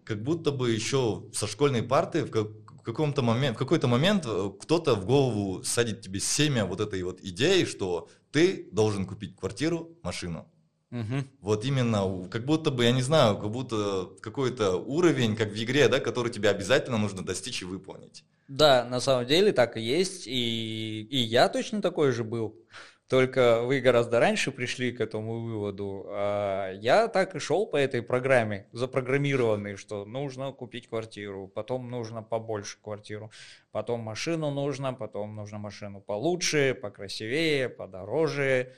как будто бы еще со школьной парты в, в каком-то момент, в какой-то момент э, кто-то в голову садит тебе семя вот этой вот идеи, что ты должен купить квартиру, машину. Угу. Вот именно, как будто бы, я не знаю, как будто какой-то уровень, как в игре, да, который тебе обязательно нужно достичь и выполнить. Да, на самом деле так и есть, и, и я точно такой же был. Только вы гораздо раньше пришли к этому выводу. А я так и шел по этой программе, запрограммированный, что нужно купить квартиру, потом нужно побольше квартиру, потом машину нужно, потом нужно машину получше, покрасивее, подороже.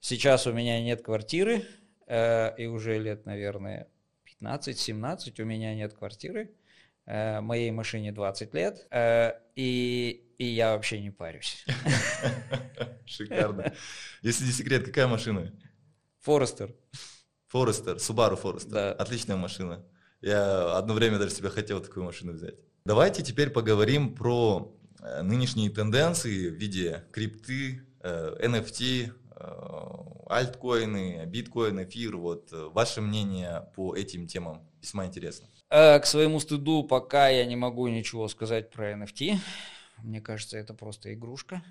Сейчас у меня нет квартиры, э, и уже лет, наверное, 15-17 у меня нет квартиры. Э, моей машине 20 лет, э, и, и я вообще не парюсь. Шикарно. Если не секрет, какая машина? Форестер. Форестер, Subaru Форестер. Да. Отличная машина. Я одно время даже себе хотел такую машину взять. Давайте теперь поговорим про э, нынешние тенденции в виде крипты, NFT, альткоины, биткоин, эфир. Вот ваше мнение по этим темам весьма интересно. Э, к своему стыду пока я не могу ничего сказать про NFT. Мне кажется, это просто игрушка.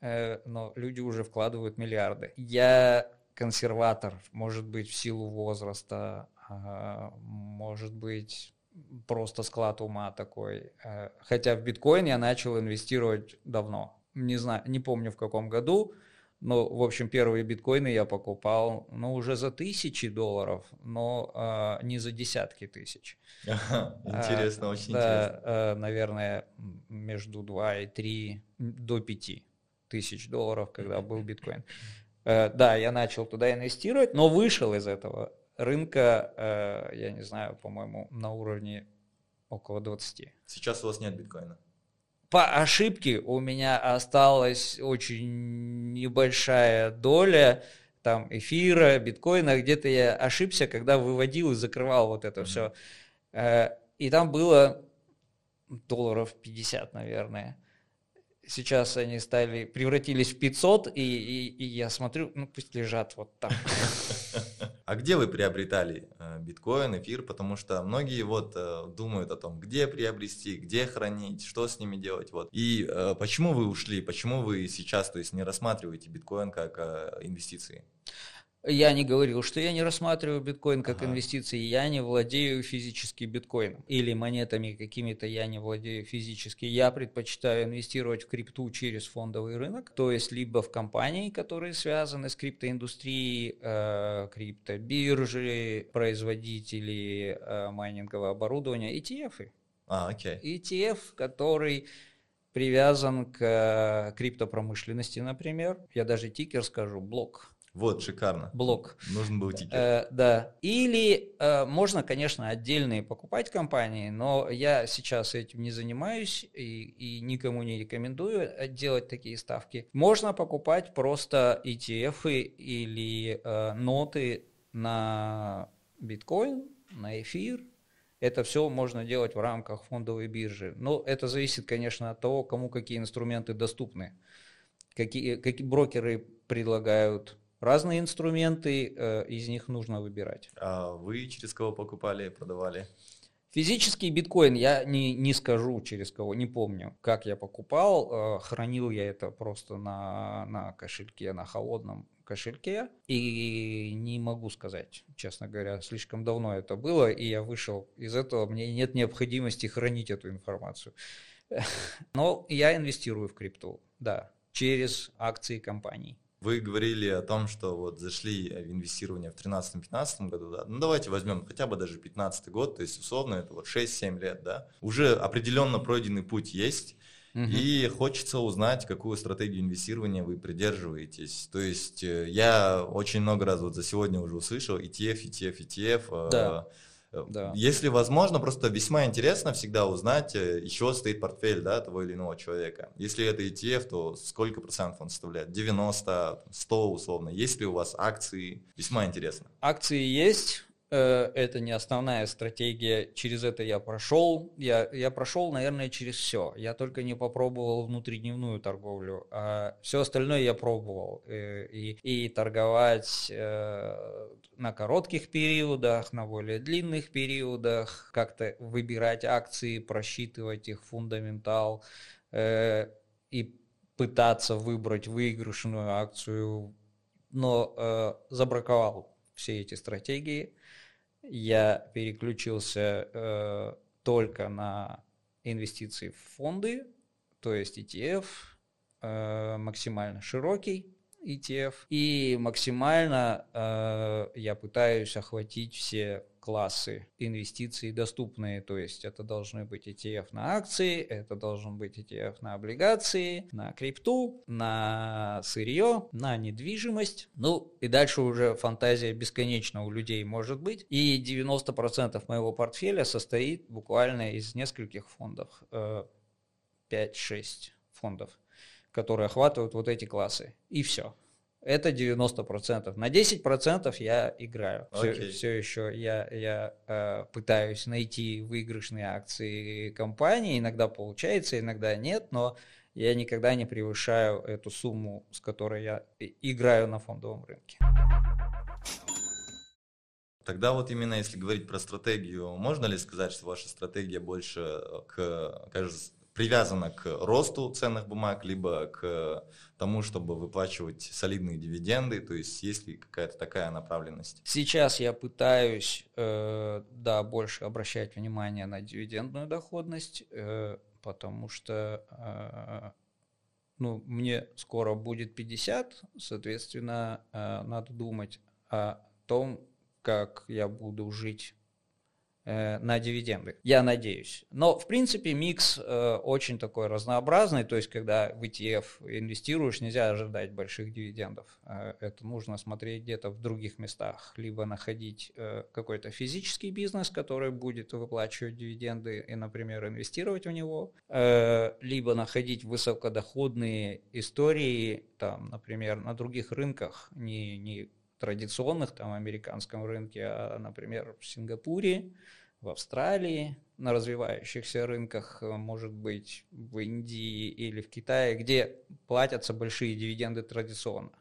Э, но люди уже вкладывают миллиарды. Я консерватор, может быть, в силу возраста, а, может быть, просто склад ума такой. Э, хотя в биткоин я начал инвестировать давно. Не знаю, не помню в каком году. Ну, в общем, первые биткоины я покупал, ну, уже за тысячи долларов, но э, не за десятки тысяч. Ага, интересно, а, очень да, интересно. Э, наверное, между 2 и 3 до 5 тысяч долларов, когда был биткоин. Э, да, я начал туда инвестировать, но вышел из этого рынка, э, я не знаю, по-моему, на уровне около 20. Сейчас у вас нет биткоина? По ошибке у меня осталась очень небольшая доля там эфира, биткоина, где-то я ошибся, когда выводил и закрывал вот это mm-hmm. все. Э, и там было долларов 50, наверное. Сейчас они стали, превратились в 500, и, и, и я смотрю, ну пусть лежат вот там. А где вы приобретали э, биткоин, эфир? Потому что многие вот э, думают о том, где приобрести, где хранить, что с ними делать. Вот. И э, почему вы ушли, почему вы сейчас то есть, не рассматриваете биткоин как инвестиции? Я не говорил, что я не рассматриваю биткоин как ага. инвестиции, я не владею физически биткоином или монетами какими-то я не владею физически. Я предпочитаю инвестировать в крипту через фондовый рынок, то есть либо в компании, которые связаны с криптоиндустрией, э, криптобиржи, производители э, майнингового оборудования, ETF. А, окей. ETF, который привязан к э, криптопромышленности, например. Я даже тикер скажу, блок вот, шикарно. Блок. Нужен был тикет. Э, да. Или э, можно, конечно, отдельные покупать компании, но я сейчас этим не занимаюсь и, и никому не рекомендую э, делать такие ставки. Можно покупать просто ETF или э, ноты на биткоин, на эфир. Это все можно делать в рамках фондовой биржи. Но это зависит, конечно, от того, кому какие инструменты доступны. Какие, какие брокеры предлагают разные инструменты, э, из них нужно выбирать. А вы через кого покупали, продавали? Физический биткоин я не, не скажу через кого, не помню, как я покупал. Э, хранил я это просто на, на кошельке, на холодном кошельке. И не могу сказать, честно говоря, слишком давно это было, и я вышел из этого, мне нет необходимости хранить эту информацию. Но я инвестирую в крипту, да, через акции компаний. Вы говорили о том, что вот зашли в инвестирование в 2013-2015 году, да? Ну давайте возьмем хотя бы даже 15 год, то есть условно это вот 6-7 лет, да? Уже определенно пройденный путь есть, Угу. И хочется узнать, какую стратегию инвестирования вы придерживаетесь. То есть э, я очень много раз вот за сегодня уже услышал ETF, ETF, ETF. Да. Да. Если возможно, просто весьма интересно всегда узнать, э, еще стоит портфель да, того или иного человека. Если это ETF, то сколько процентов он составляет? 90, 100 условно. Есть ли у вас акции? Весьма интересно. Акции есть. Э, это не основная стратегия, через это я прошел. Я, я прошел, наверное, через все. Я только не попробовал внутридневную торговлю, а все остальное я пробовал. Э, и, и торговать э, на коротких периодах, на более длинных периодах, как-то выбирать акции, просчитывать их фундаментал и пытаться выбрать выигрышную акцию, но забраковал все эти стратегии я переключился э, только на инвестиции в фонды, то есть ETF, э, максимально широкий ETF, и максимально э, я пытаюсь охватить все классы инвестиций доступные, то есть это должны быть ETF на акции, это должен быть ETF на облигации, на крипту, на сырье, на недвижимость. Ну и дальше уже фантазия бесконечна у людей может быть. И 90% моего портфеля состоит буквально из нескольких фондов, 5-6 э, фондов, которые охватывают вот эти классы. И все это 90%. На 10% я играю. Okay. Все, все еще я, я э, пытаюсь найти выигрышные акции компании. Иногда получается, иногда нет, но я никогда не превышаю эту сумму, с которой я играю на фондовом рынке. Тогда вот именно если говорить про стратегию, можно ли сказать, что ваша стратегия больше к, кажется, привязана к росту ценных бумаг, либо к тому, чтобы выплачивать солидные дивиденды, то есть есть ли какая-то такая направленность? Сейчас я пытаюсь, э, да, больше обращать внимание на дивидендную доходность, э, потому что э, ну, мне скоро будет 50, соответственно, э, надо думать о том, как я буду жить Э, на дивиденды. Я надеюсь. Но, в принципе, микс э, очень такой разнообразный. То есть, когда в ETF инвестируешь, нельзя ожидать больших дивидендов. Э, это нужно смотреть где-то в других местах. Либо находить э, какой-то физический бизнес, который будет выплачивать дивиденды и, например, инвестировать в него. Э, либо находить высокодоходные истории, там, например, на других рынках, не, не традиционных, там, американском рынке, а, например, в Сингапуре, в Австралии, на развивающихся рынках, э, может быть, в Индии или в Китае, где платятся большие дивиденды традиционно.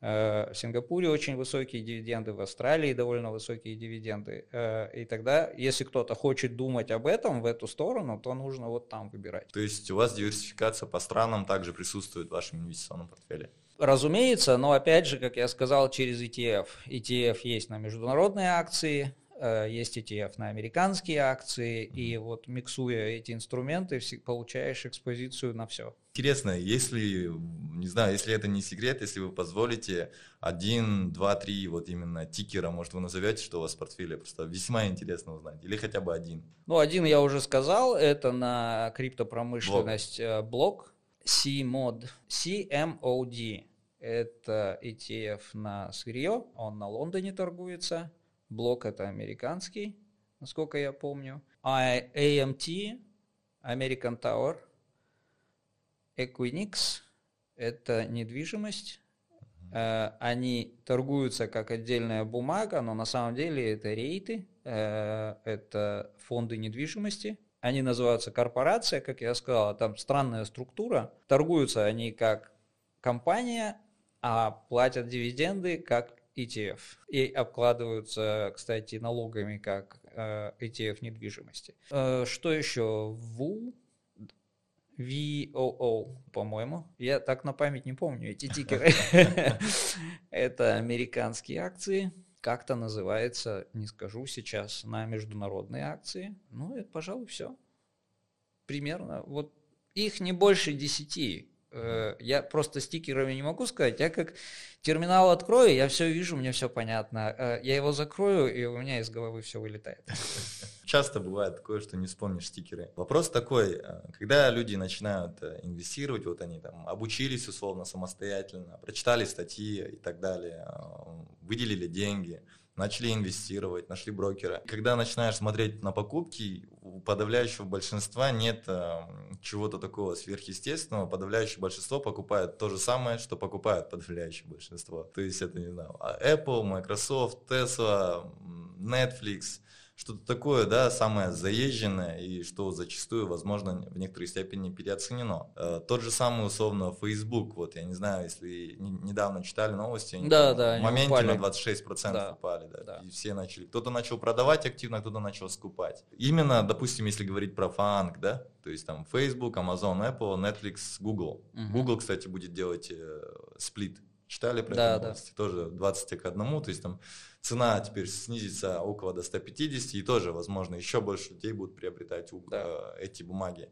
Э, в Сингапуре очень высокие дивиденды, в Австралии довольно высокие дивиденды. Э, и тогда, если кто-то хочет думать об этом, в эту сторону, то нужно вот там выбирать. То есть у вас диверсификация по странам также присутствует в вашем инвестиционном портфеле? Разумеется, но опять же, как я сказал, через ETF. ETF есть на международные акции, э, есть ETF на американские акции, и вот миксуя эти инструменты, получаешь экспозицию на все. Интересно, если, не знаю, если это не секрет, если вы позволите один, два, три вот именно тикера, может вы назовете, что у вас в портфеле, просто весьма интересно узнать, или хотя бы один. Ну, один я уже сказал, это на криптопромышленность блок, блок CMOD, CMOD. Это ETF на сырье, он на Лондоне торгуется, блок это американский, насколько я помню. А AMT, American Tower – Equinix – это недвижимость. Э, они торгуются как отдельная бумага, но на самом деле это рейты, э, это фонды недвижимости. Они называются корпорация, как я сказал, там странная структура. Торгуются они как компания, а платят дивиденды как ETF. И обкладываются, кстати, налогами как э, ETF недвижимости. Что еще? ВУ VOO, по-моему. Я так на память не помню эти тикеры. Это американские акции. Как-то называется, не скажу сейчас, на международные акции. Ну, это, пожалуй, все. Примерно. Вот их не больше десяти. Э, я просто стикерами не могу сказать. Я как терминал открою, я все вижу, мне все понятно. Э, я его закрою, и у меня из головы все вылетает. Часто бывает такое, что не вспомнишь стикеры. Вопрос такой, э, когда люди начинают инвестировать, вот они там обучились условно самостоятельно, прочитали статьи и так далее, выделили деньги, начали инвестировать, нашли брокера. Когда начинаешь смотреть на покупки, у подавляющего большинства нет э, чего-то такого сверхъестественного. Подавляющее большинство покупает то же самое, что покупает подавляющее большинство. То есть это, не знаю, Apple, Microsoft, Tesla, Netflix – что-то такое, да, самое заезженное и что зачастую, возможно, в некоторой степени переоценено. Э, тот же самый, условно, Facebook, вот я не знаю, если недавно читали новости, они да, да, в моменте упали. на 26% да, упали, да, да, и все начали, кто-то начал продавать активно, кто-то начал скупать. Именно, допустим, если говорить про фанк, да, то есть там Facebook, Amazon, Apple, Netflix, Google. Угу. Google, кстати, будет делать э, сплит. Читали про да, это новости? Да. Тоже 20 к 1, то есть там цена теперь снизится около до 150, и тоже, возможно, еще больше людей будут приобретать да. Э, эти бумаги.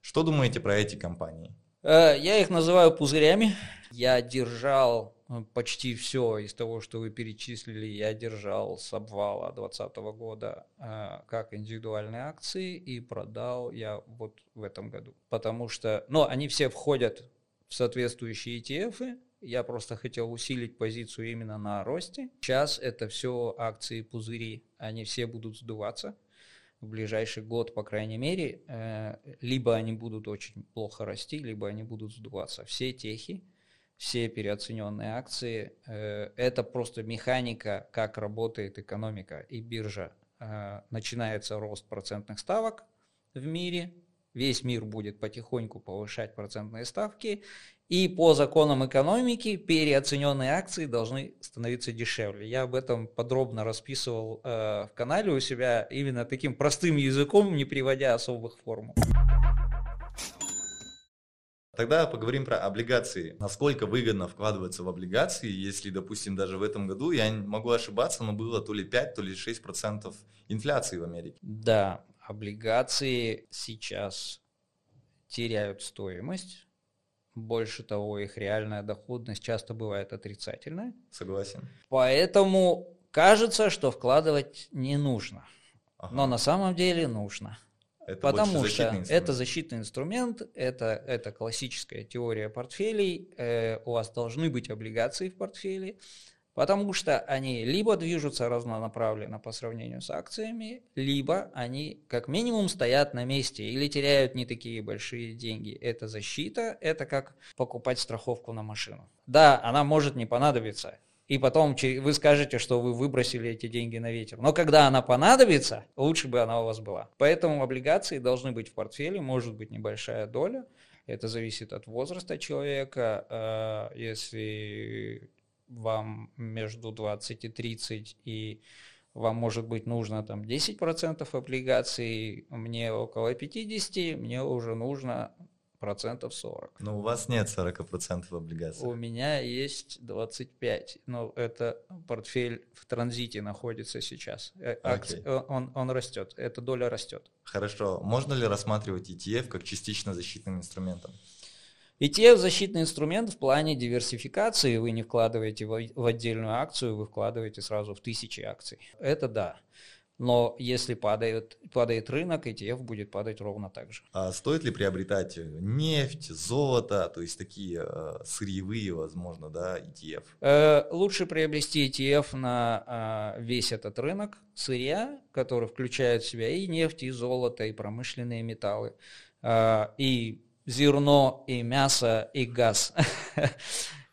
Что думаете про эти компании? Э, я их называю пузырями. Я держал э, почти все из того, что вы перечислили, я держал с обвала 2020 года как индивидуальные акции и продал я вот в этом году. Потому что, ну, они все входят в соответствующие ETF, я просто хотел усилить позицию именно на росте. Сейчас это все акции пузыри, они все будут сдуваться в ближайший год, по крайней мере. Э, либо они будут очень плохо расти, либо они будут сдуваться. Все техи, все переоцененные акции, э, это просто механика, как работает экономика и биржа. Э, начинается рост процентных ставок в мире, весь мир будет потихоньку повышать процентные ставки, и по законам экономики переоцененные акции должны становиться дешевле. Я об этом подробно расписывал э, в канале у себя именно таким простым языком, не приводя особых формул. Тогда поговорим про облигации. Насколько выгодно вкладываться в облигации, если, допустим, даже в этом году, я могу ошибаться, но было то ли 5, то ли 6 процентов инфляции в Америке. Да, облигации сейчас теряют стоимость больше того, их реальная доходность часто бывает отрицательная. Согласен. Поэтому кажется, что вкладывать не нужно. Ага. Но на самом деле нужно. Это Потому что это защитный инструмент, это, это классическая теория портфелей. Э, у вас должны быть облигации в портфеле. Потому что они либо движутся разнонаправленно по сравнению с акциями, либо они как минимум стоят на месте или теряют не такие большие деньги. Это защита, это как покупать страховку на машину. Да, она может не понадобиться, и потом вы скажете, что вы выбросили эти деньги на ветер. Но когда она понадобится, лучше бы она у вас была. Поэтому облигации должны быть в портфеле, может быть небольшая доля. Это зависит от возраста человека. А, если вам между 20 и 30, и вам может быть нужно там 10% облигаций, мне около 50, мне уже нужно процентов 40. Но у вас нет 40% облигаций. У меня есть 25, но это портфель в транзите находится сейчас. Э, акции, okay. он, он растет, эта доля растет. Хорошо. Можно ли рассматривать ETF как частично защитным инструментом? ETF защитный инструмент в плане диверсификации. Вы не вкладываете в отдельную акцию, вы вкладываете сразу в тысячи акций. Это да. Но если падает, падает рынок, ETF будет падать ровно так же. А стоит ли приобретать нефть, золото, то есть такие э, сырьевые, возможно, да, ETF? Э, лучше приобрести ETF на э, весь этот рынок сырья, который включает в себя и нефть, и золото, и промышленные металлы, э, и зерно, и мясо, и газ.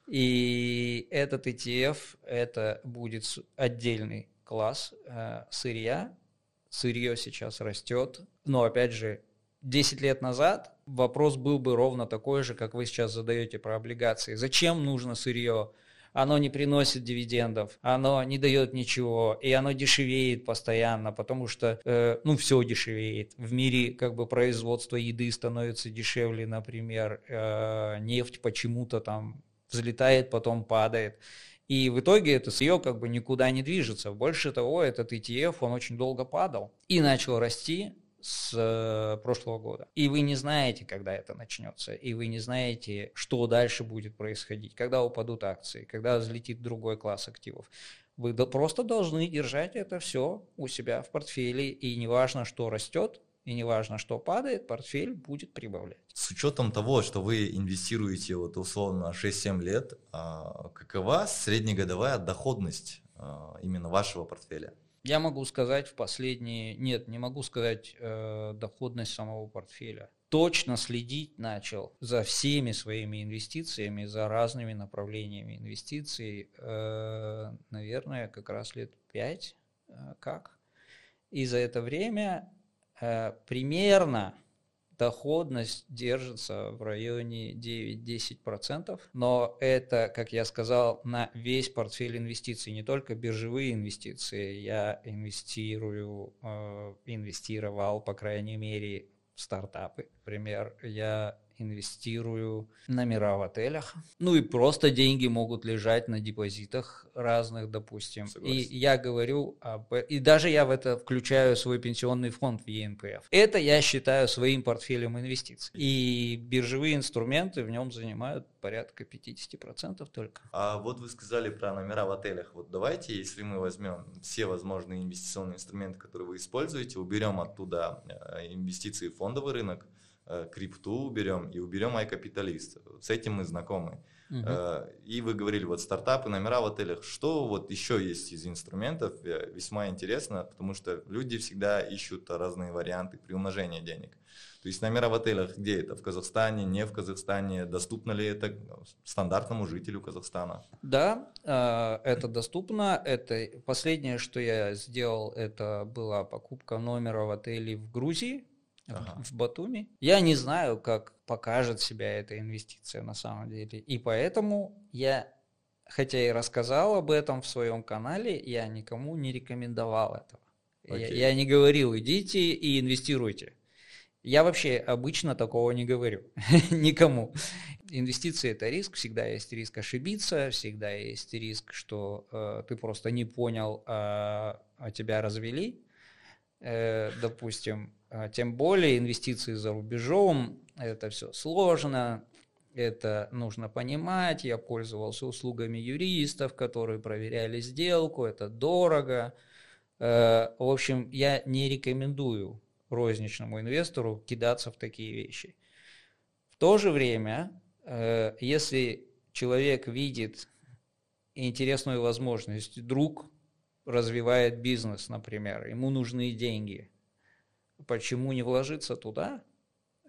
И этот ETF, это будет отдельный класс э, сырья. Сырье сейчас растет. Но опять же, 10 лет назад вопрос был бы ровно такой же, как вы сейчас задаете про облигации. Зачем нужно сырье? Оно не приносит дивидендов, оно не дает ничего, и оно дешевеет постоянно, потому что, э, ну, все дешевеет. В мире как бы производство еды становится дешевле, например, э, нефть почему-то там взлетает, потом падает. И в итоге это сырье как бы никуда не движется. Больше того, этот ETF, он очень долго падал и начал расти с э, прошлого года. И вы не знаете, когда это начнется, и вы не знаете, что дальше будет происходить, когда упадут акции, когда взлетит другой класс активов. Вы просто должны держать это все у себя в портфеле, и неважно, что растет, и неважно, что падает, портфель будет прибавлять. С учетом того, что вы инвестируете вот условно 6-7 лет, а, какова среднегодовая доходность а, именно вашего портфеля? Я могу сказать в последние... Нет, не могу сказать э, доходность самого портфеля. Точно следить начал за всеми своими инвестициями, за разными направлениями инвестиций, э, наверное, как раз лет 5 э, как. И за это время Э, примерно доходность держится в районе 9-10%, но это, как я сказал, на весь портфель инвестиций, не только биржевые инвестиции. Я инвестирую, э, инвестировал, по крайней мере, в стартапы. Например, я инвестирую номера в отелях. Ну и просто деньги могут лежать на депозитах разных, допустим. Согласен. И я говорю об... И даже я в это включаю свой пенсионный фонд в ЕНПФ. Это я считаю своим портфелем инвестиций. И биржевые инструменты в нем занимают порядка 50% только. А вот вы сказали про номера в отелях. Вот давайте, если мы возьмем все возможные инвестиционные инструменты, которые вы используете, уберем оттуда э, инвестиции в фондовый рынок, Э, крипту уберем и уберем iCapitalist. С этим мы знакомы. Uh-huh. И вы говорили, вот стартапы, номера в отелях. Что вот еще есть из инструментов? Э, весьма интересно, потому что люди всегда ищут разные варианты приумножения денег. То есть номера в отелях, где это? В Казахстане, не в Казахстане? Доступно ли это стандартному жителю Казахстана? Да, это доступно. Это последнее, что я сделал, это была покупка номера в отеле в Грузии ага. в Батуми. Я не знаю, как покажет себя эта инвестиция на самом деле. И поэтому я, хотя и рассказал об этом в своем канале, я никому не рекомендовал этого. Я, я не говорил, идите и инвестируйте. Я вообще обычно такого не говорю никому. Инвестиции это риск, всегда есть риск ошибиться, всегда есть риск, что э, ты просто не понял, а, а тебя развели. Э, допустим, тем более инвестиции за рубежом, это все сложно, это нужно понимать. Я пользовался услугами юристов, которые проверяли сделку, это дорого. Э, в общем, я не рекомендую розничному инвестору кидаться в такие вещи. В то же время, э, если человек видит интересную возможность, друг развивает бизнес, например, ему нужны деньги – Почему не вложиться туда?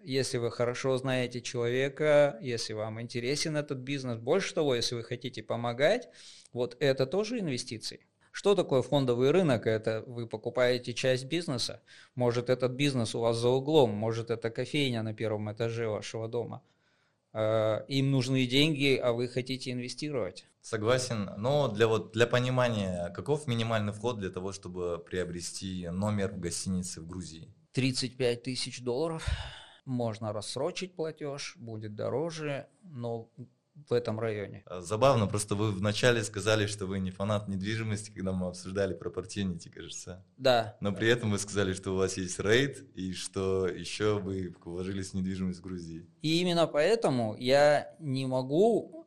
Если вы хорошо знаете человека, если вам интересен этот бизнес, больше того, если вы хотите помогать, вот это тоже инвестиции. Что такое фондовый рынок? Это вы покупаете часть бизнеса. Может, этот бизнес у вас за углом, может, это кофейня на первом этаже вашего дома. Э, им нужны деньги, а вы хотите инвестировать. Согласен, но для, вот, для понимания, каков минимальный вход для того, чтобы приобрести номер в гостинице в Грузии? 35 тысяч долларов. Можно рассрочить платеж, будет дороже, но в этом районе. А, забавно, просто вы вначале сказали, что вы не фанат недвижимости, когда мы обсуждали про Opportunity, кажется. Да. Но при этом вы сказали, что у вас есть рейд, и что еще вы вложились в недвижимость в Грузии. И именно поэтому я не могу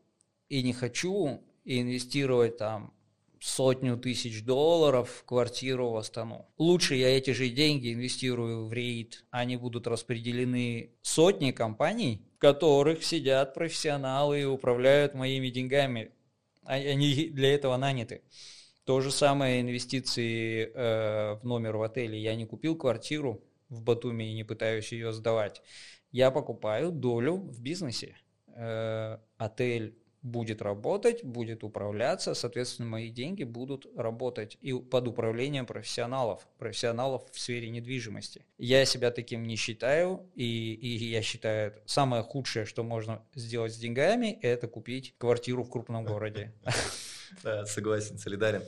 и не хочу инвестировать там сотню тысяч долларов в квартиру в Астану. Лучше я эти же деньги инвестирую в рейд, они будут распределены сотни компаний, в которых сидят профессионалы и управляют моими деньгами. А, они для этого наняты. То же самое инвестиции э, в номер в отеле. Я не купил квартиру в Батуми и не пытаюсь ее сдавать. Я покупаю долю в бизнесе. Э, отель будет работать, будет управляться, соответственно, мои деньги будут работать и под управлением профессионалов, профессионалов в сфере недвижимости. Я себя таким не считаю, и, и я считаю, самое худшее, что можно сделать с деньгами, это купить квартиру в крупном городе. Согласен, солидарен.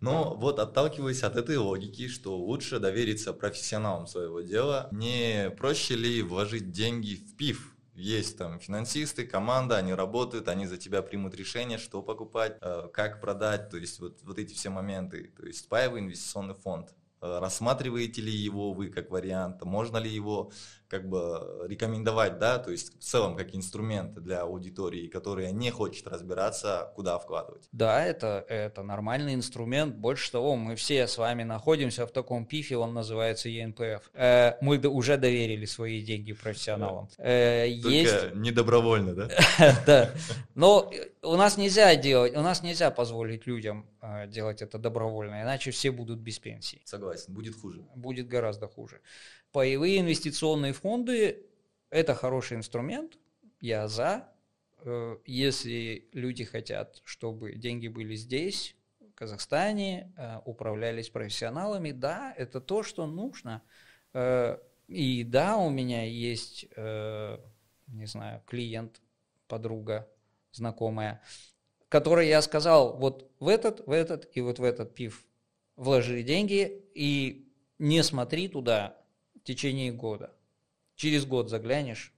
Но вот отталкиваясь от этой логики, что лучше довериться профессионалам своего дела, не проще ли вложить деньги в ПИФ, есть там финансисты, команда, они работают, они за тебя примут решение, что покупать, э, как продать, то есть вот, вот эти все моменты. То есть паевый инвестиционный фонд. Э, рассматриваете ли его вы как вариант, можно ли его как бы рекомендовать, да, то есть в целом как инструмент для аудитории, которая не хочет разбираться, куда вкладывать. Да, это, это нормальный инструмент. Больше того, мы все с вами находимся в таком пифе, он называется ЕНПФ. Э, мы уже доверили свои деньги профессионалам. Э, Только есть... не добровольно, да? Да. Но у нас нельзя делать, у нас нельзя позволить людям э, делать это добровольно, иначе все будут без пенсии. Согласен, будет хуже. Будет гораздо хуже. Паевые инвестиционные фонды – это хороший инструмент, я за. Э, если люди хотят, чтобы деньги были здесь, в Казахстане, э, управлялись профессионалами, да, это то, что нужно. Э, и да, у меня есть, не знаю, клиент, подруга, знакомая, которой я сказал, вот в этот, в этот и вот в этот пив вложи деньги и не смотри туда, течение года. Через год заглянешь,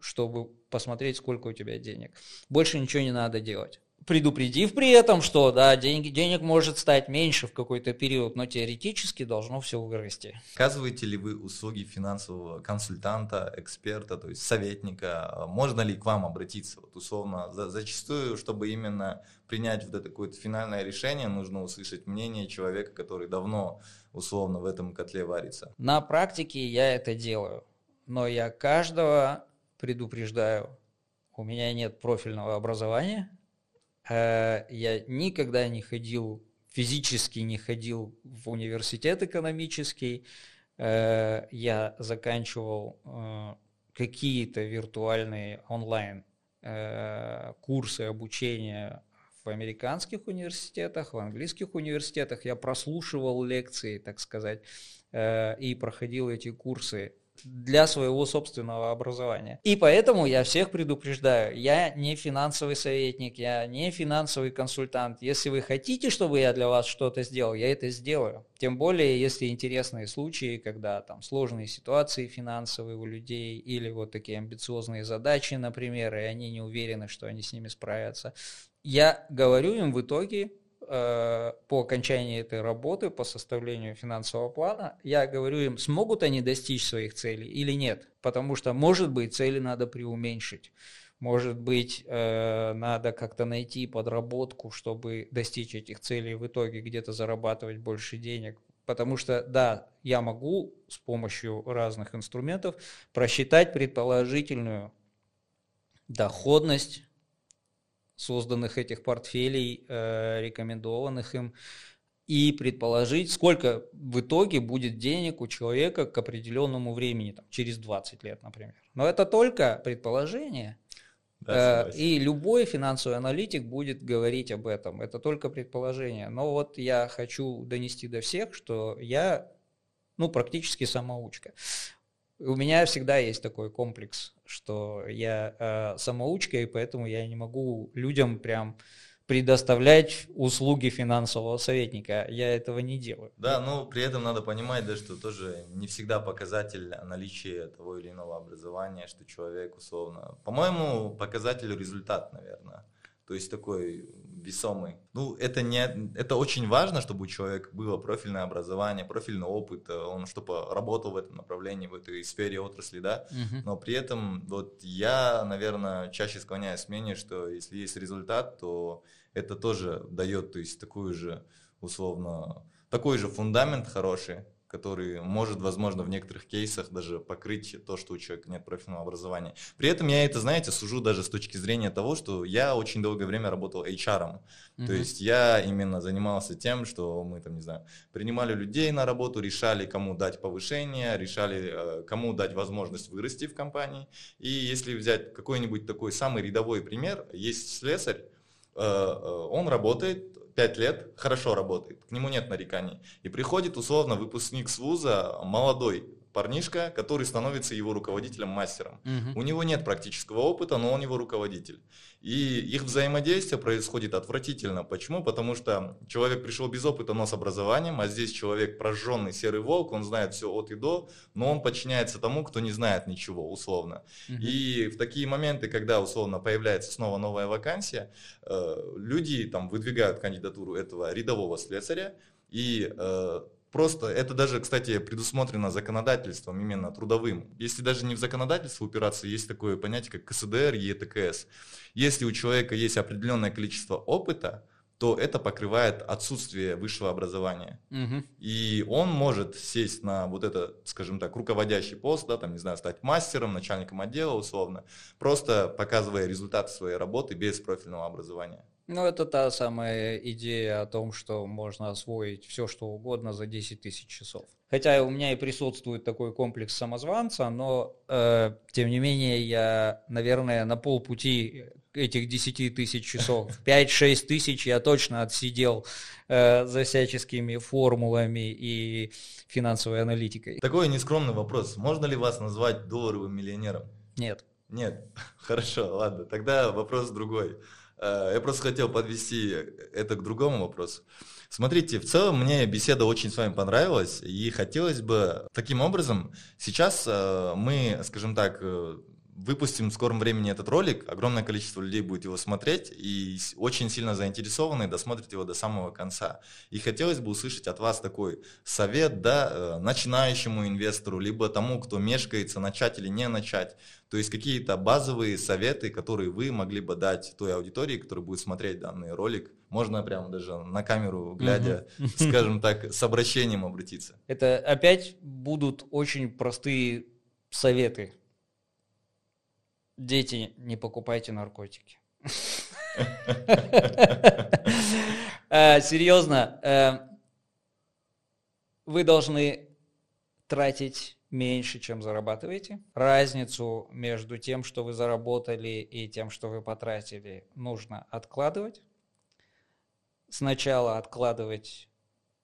чтобы посмотреть, сколько у тебя денег. Больше ничего не надо делать. Предупредив при этом, что да, деньги, денег может стать меньше в какой-то период, но теоретически должно все вырасти. Оказываете ли вы услуги финансового консультанта, эксперта, то есть советника? Можно ли к вам обратиться? Вот условно, за, зачастую, чтобы именно принять вот это какое-то финальное решение, нужно услышать мнение человека, который давно условно в этом котле варится? На практике я это делаю, но я каждого предупреждаю, у меня нет профильного образования, э, я никогда не ходил, физически не ходил в университет экономический, э, я заканчивал э, какие-то виртуальные онлайн курсы обучения в американских университетах, в английских университетах. Я прослушивал лекции, так сказать, э, и проходил эти курсы для своего собственного образования. И поэтому я всех предупреждаю, я не финансовый советник, я не финансовый консультант. Если вы хотите, чтобы я для вас что-то сделал, я это сделаю. Тем более, если интересные случаи, когда там сложные ситуации финансовые у людей или вот такие амбициозные задачи, например, и они не уверены, что они с ними справятся, я говорю им в итоге э, по окончании этой работы, по составлению финансового плана, я говорю им, смогут они достичь своих целей или нет. Потому что, может быть, цели надо преуменьшить. Может быть, э, надо как-то найти подработку, чтобы достичь этих целей, в итоге где-то зарабатывать больше денег. Потому что, да, я могу с помощью разных инструментов просчитать предположительную доходность созданных этих портфелей, э, рекомендованных им, и предположить, сколько в итоге будет денег у человека к определенному времени, там, через 20 лет, например. Но это только предположение. Да, э, и любой финансовый аналитик будет говорить об этом. Это только предположение. Но вот я хочу донести до всех, что я ну, практически самоучка. У меня всегда есть такой комплекс, что я э, самоучка, и поэтому я не могу людям прям предоставлять услуги финансового советника. Я этого не делаю. Да, но при этом надо понимать, да, что тоже не всегда показатель наличия того или иного образования, что человек условно... По-моему, показатель результат, наверное. То есть такой весомый. Ну, это, не, это очень важно, чтобы у человека было профильное образование, профильный опыт, он чтобы работал в этом направлении, в этой сфере отрасли, да. Uh-huh. Но при этом вот я, наверное, чаще склоняюсь к мнению, что если есть результат, то это тоже дает, то есть такую же, условно, такой же фундамент хороший, который может, возможно, в некоторых кейсах даже покрыть то, что у человека нет профильного образования. При этом я это, знаете, сужу даже с точки зрения того, что я очень долгое время работал HR. Mm-hmm. То есть я именно занимался тем, что мы там, не знаю, принимали людей на работу, решали, кому дать повышение, решали, э, кому дать возможность вырасти в компании. И если взять какой-нибудь такой самый рядовой пример, есть слесарь, Э, э, он работает 5 лет, хорошо работает, к нему нет нареканий. И приходит условно выпускник с вуза, молодой, парнишка, который становится его руководителем-мастером. Угу. У него нет практического опыта, но он его руководитель. И их взаимодействие происходит отвратительно. Почему? Потому что человек пришел без опыта, но с образованием, а здесь человек прожженный серый волк, он знает все от и до, но он подчиняется тому, кто не знает ничего, условно. Угу. И в такие моменты, когда условно появляется снова новая вакансия, э, люди там выдвигают кандидатуру этого рядового слесаря, и э, Просто это даже, кстати, предусмотрено законодательством, именно трудовым. Если даже не в законодательство упираться, есть такое понятие, как КСДР ЕТКС. Если у человека есть определенное количество опыта, то это покрывает отсутствие высшего образования. Угу. И он может сесть на вот это, скажем так, руководящий пост, да, там, не знаю, стать мастером, начальником отдела условно, просто показывая результаты своей работы без профильного образования. Ну, это та самая идея о том, что можно освоить все, что угодно за 10 тысяч часов. Хотя у меня и присутствует такой комплекс самозванца, но э, тем не менее я, наверное, на полпути этих 10 тысяч часов, 5-6 тысяч я точно отсидел э, за всяческими формулами и финансовой аналитикой. Такой нескромный вопрос. Можно ли вас назвать долларовым миллионером? Нет. Нет. Хорошо, ладно. Тогда вопрос другой. Э, я просто хотел подвести это к другому вопросу. Смотрите, в целом мне беседа очень с вами понравилась, и хотелось бы таким образом, сейчас э, мы, скажем так, э, выпустим в скором времени этот ролик, огромное количество людей будет его смотреть и очень сильно заинтересованы досмотрят его до самого конца. И хотелось бы услышать от вас такой совет, да, э, начинающему инвестору, либо тому, кто мешкается, начать или не начать. То есть какие-то базовые советы, которые вы могли бы дать той аудитории, которая будет смотреть данный ролик. Можно прямо даже на камеру, глядя, скажем так, с обращением обратиться. Это опять будут очень простые советы Дети, не покупайте наркотики. Э, серьезно, э, вы должны тратить меньше, чем зарабатываете. Разницу между тем, что вы заработали, и тем, что вы потратили, нужно откладывать. Сначала откладывать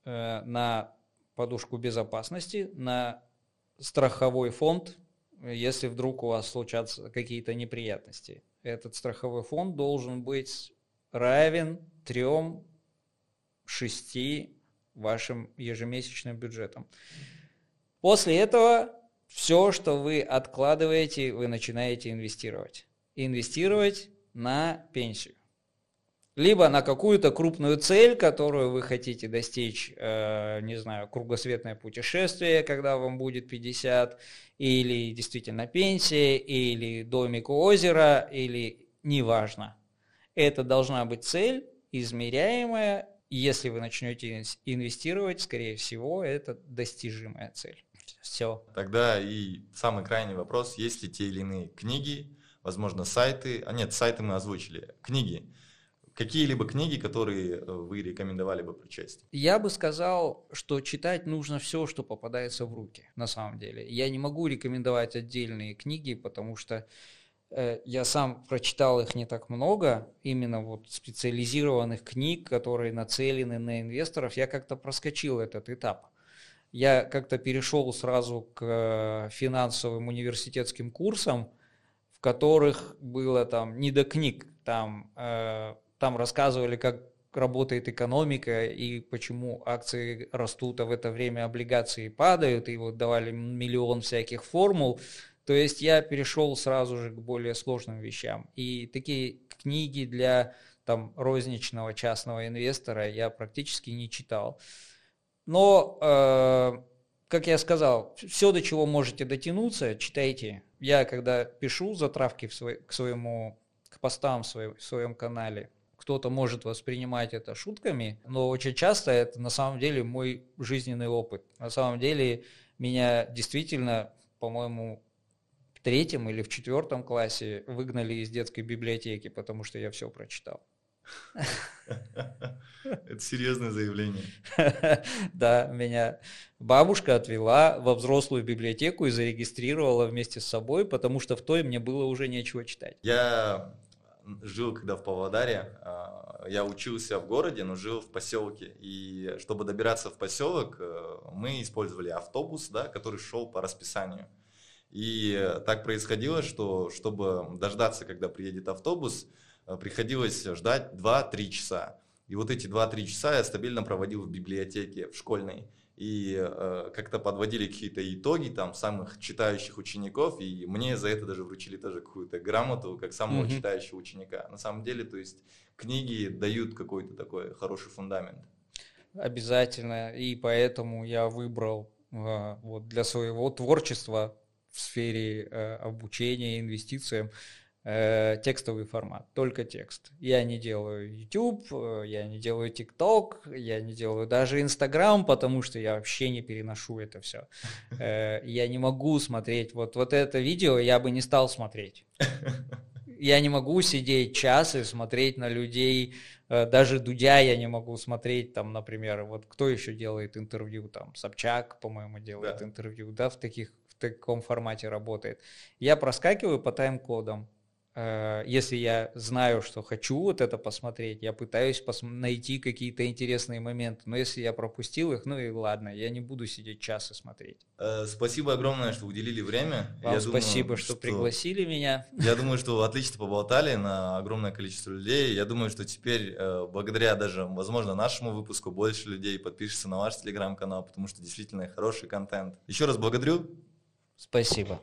э, на подушку безопасности, на страховой фонд, если вдруг у вас случатся какие-то неприятности. Этот страховой фонд должен быть равен трем шести вашим ежемесячным бюджетам. После этого все, что вы откладываете, вы начинаете инвестировать. Инвестировать на пенсию либо на какую-то крупную цель, которую вы хотите достичь, э, не знаю, кругосветное путешествие, когда вам будет 50, или действительно пенсия, или домик у озера, или неважно. Это должна быть цель, измеряемая, если вы начнете инвестировать, скорее всего, это достижимая цель. Все. Тогда и самый крайний вопрос, есть ли те или иные книги, возможно, сайты, а нет, сайты мы озвучили, книги, какие-либо книги, которые э, вы рекомендовали бы прочесть? Я бы сказал, что читать нужно все, что попадается в руки, на самом деле. Я не могу рекомендовать отдельные книги, потому что э, я сам прочитал их не так много, именно вот специализированных книг, которые нацелены на инвесторов. Я как-то проскочил этот этап. я как-то перешел сразу к финансовым университетским курсам, в которых было там не до книг, там, э, там рассказывали, как работает экономика и почему акции растут, а в это время облигации падают, и вот давали миллион всяких формул. То есть я перешел сразу же к более сложным вещам. И такие книги для там, розничного частного инвестора я практически не читал. Но, э, как я сказал, все, до чего можете дотянуться, читайте. Я, когда пишу затравки в свой, к своему, к постам в своем, в своем канале, кто-то может воспринимать это шутками, но очень часто это на самом деле мой жизненный опыт. На самом деле меня действительно, по-моему, в третьем или в четвертом классе выгнали из детской библиотеки, потому что я все прочитал. Это серьезное заявление. Да, меня бабушка отвела во взрослую библиотеку и зарегистрировала вместе с собой, потому что в той мне было уже нечего читать. Я жил когда в Павлодаре, а, я учился в городе, но жил в поселке. И чтобы добираться в поселок, э, мы использовали автобус, да, который шел по расписанию. И так происходило, что чтобы дождаться, когда приедет автобус, э, приходилось ждать 2-3 часа. И вот эти 2-3 часа я стабильно проводил в библиотеке, в школьной и э, как-то подводили какие-то итоги там самых читающих учеников, и мне за это даже вручили тоже какую-то грамоту как самого mm-hmm. читающего ученика. На самом деле, то есть книги дают какой-то такой хороший фундамент. Обязательно, и поэтому я выбрал э, вот для своего творчества в сфере э, обучения инвестициям э, текстовый формат, только текст. Я не делаю YouTube, э, я не делаю TikTok, я не делаю даже Instagram, потому что я вообще не переношу это все. Э, я не могу смотреть, вот, вот это видео я бы не стал смотреть. Я не могу сидеть час и смотреть на людей, даже Дудя я не могу смотреть, там, например, вот кто еще делает интервью, там, Собчак, по-моему, делает да. интервью, да, в таких в таком формате работает. Я проскакиваю по тайм-кодам, если я знаю, что хочу вот это посмотреть, я пытаюсь пос найти какие-то интересные моменты. Но если я пропустил их, ну и ладно, я не буду сидеть час и смотреть. Э, спасибо огромное, что уделили время. Вам я спасибо, думаю, что, что пригласили меня. Я думаю, что отлично поболтали на огромное количество людей. Я думаю, что теперь, э, благодаря даже, возможно, нашему выпуску, больше людей подпишется на ваш телеграм-канал, потому что действительно хороший контент. Еще раз благодарю. Спасибо.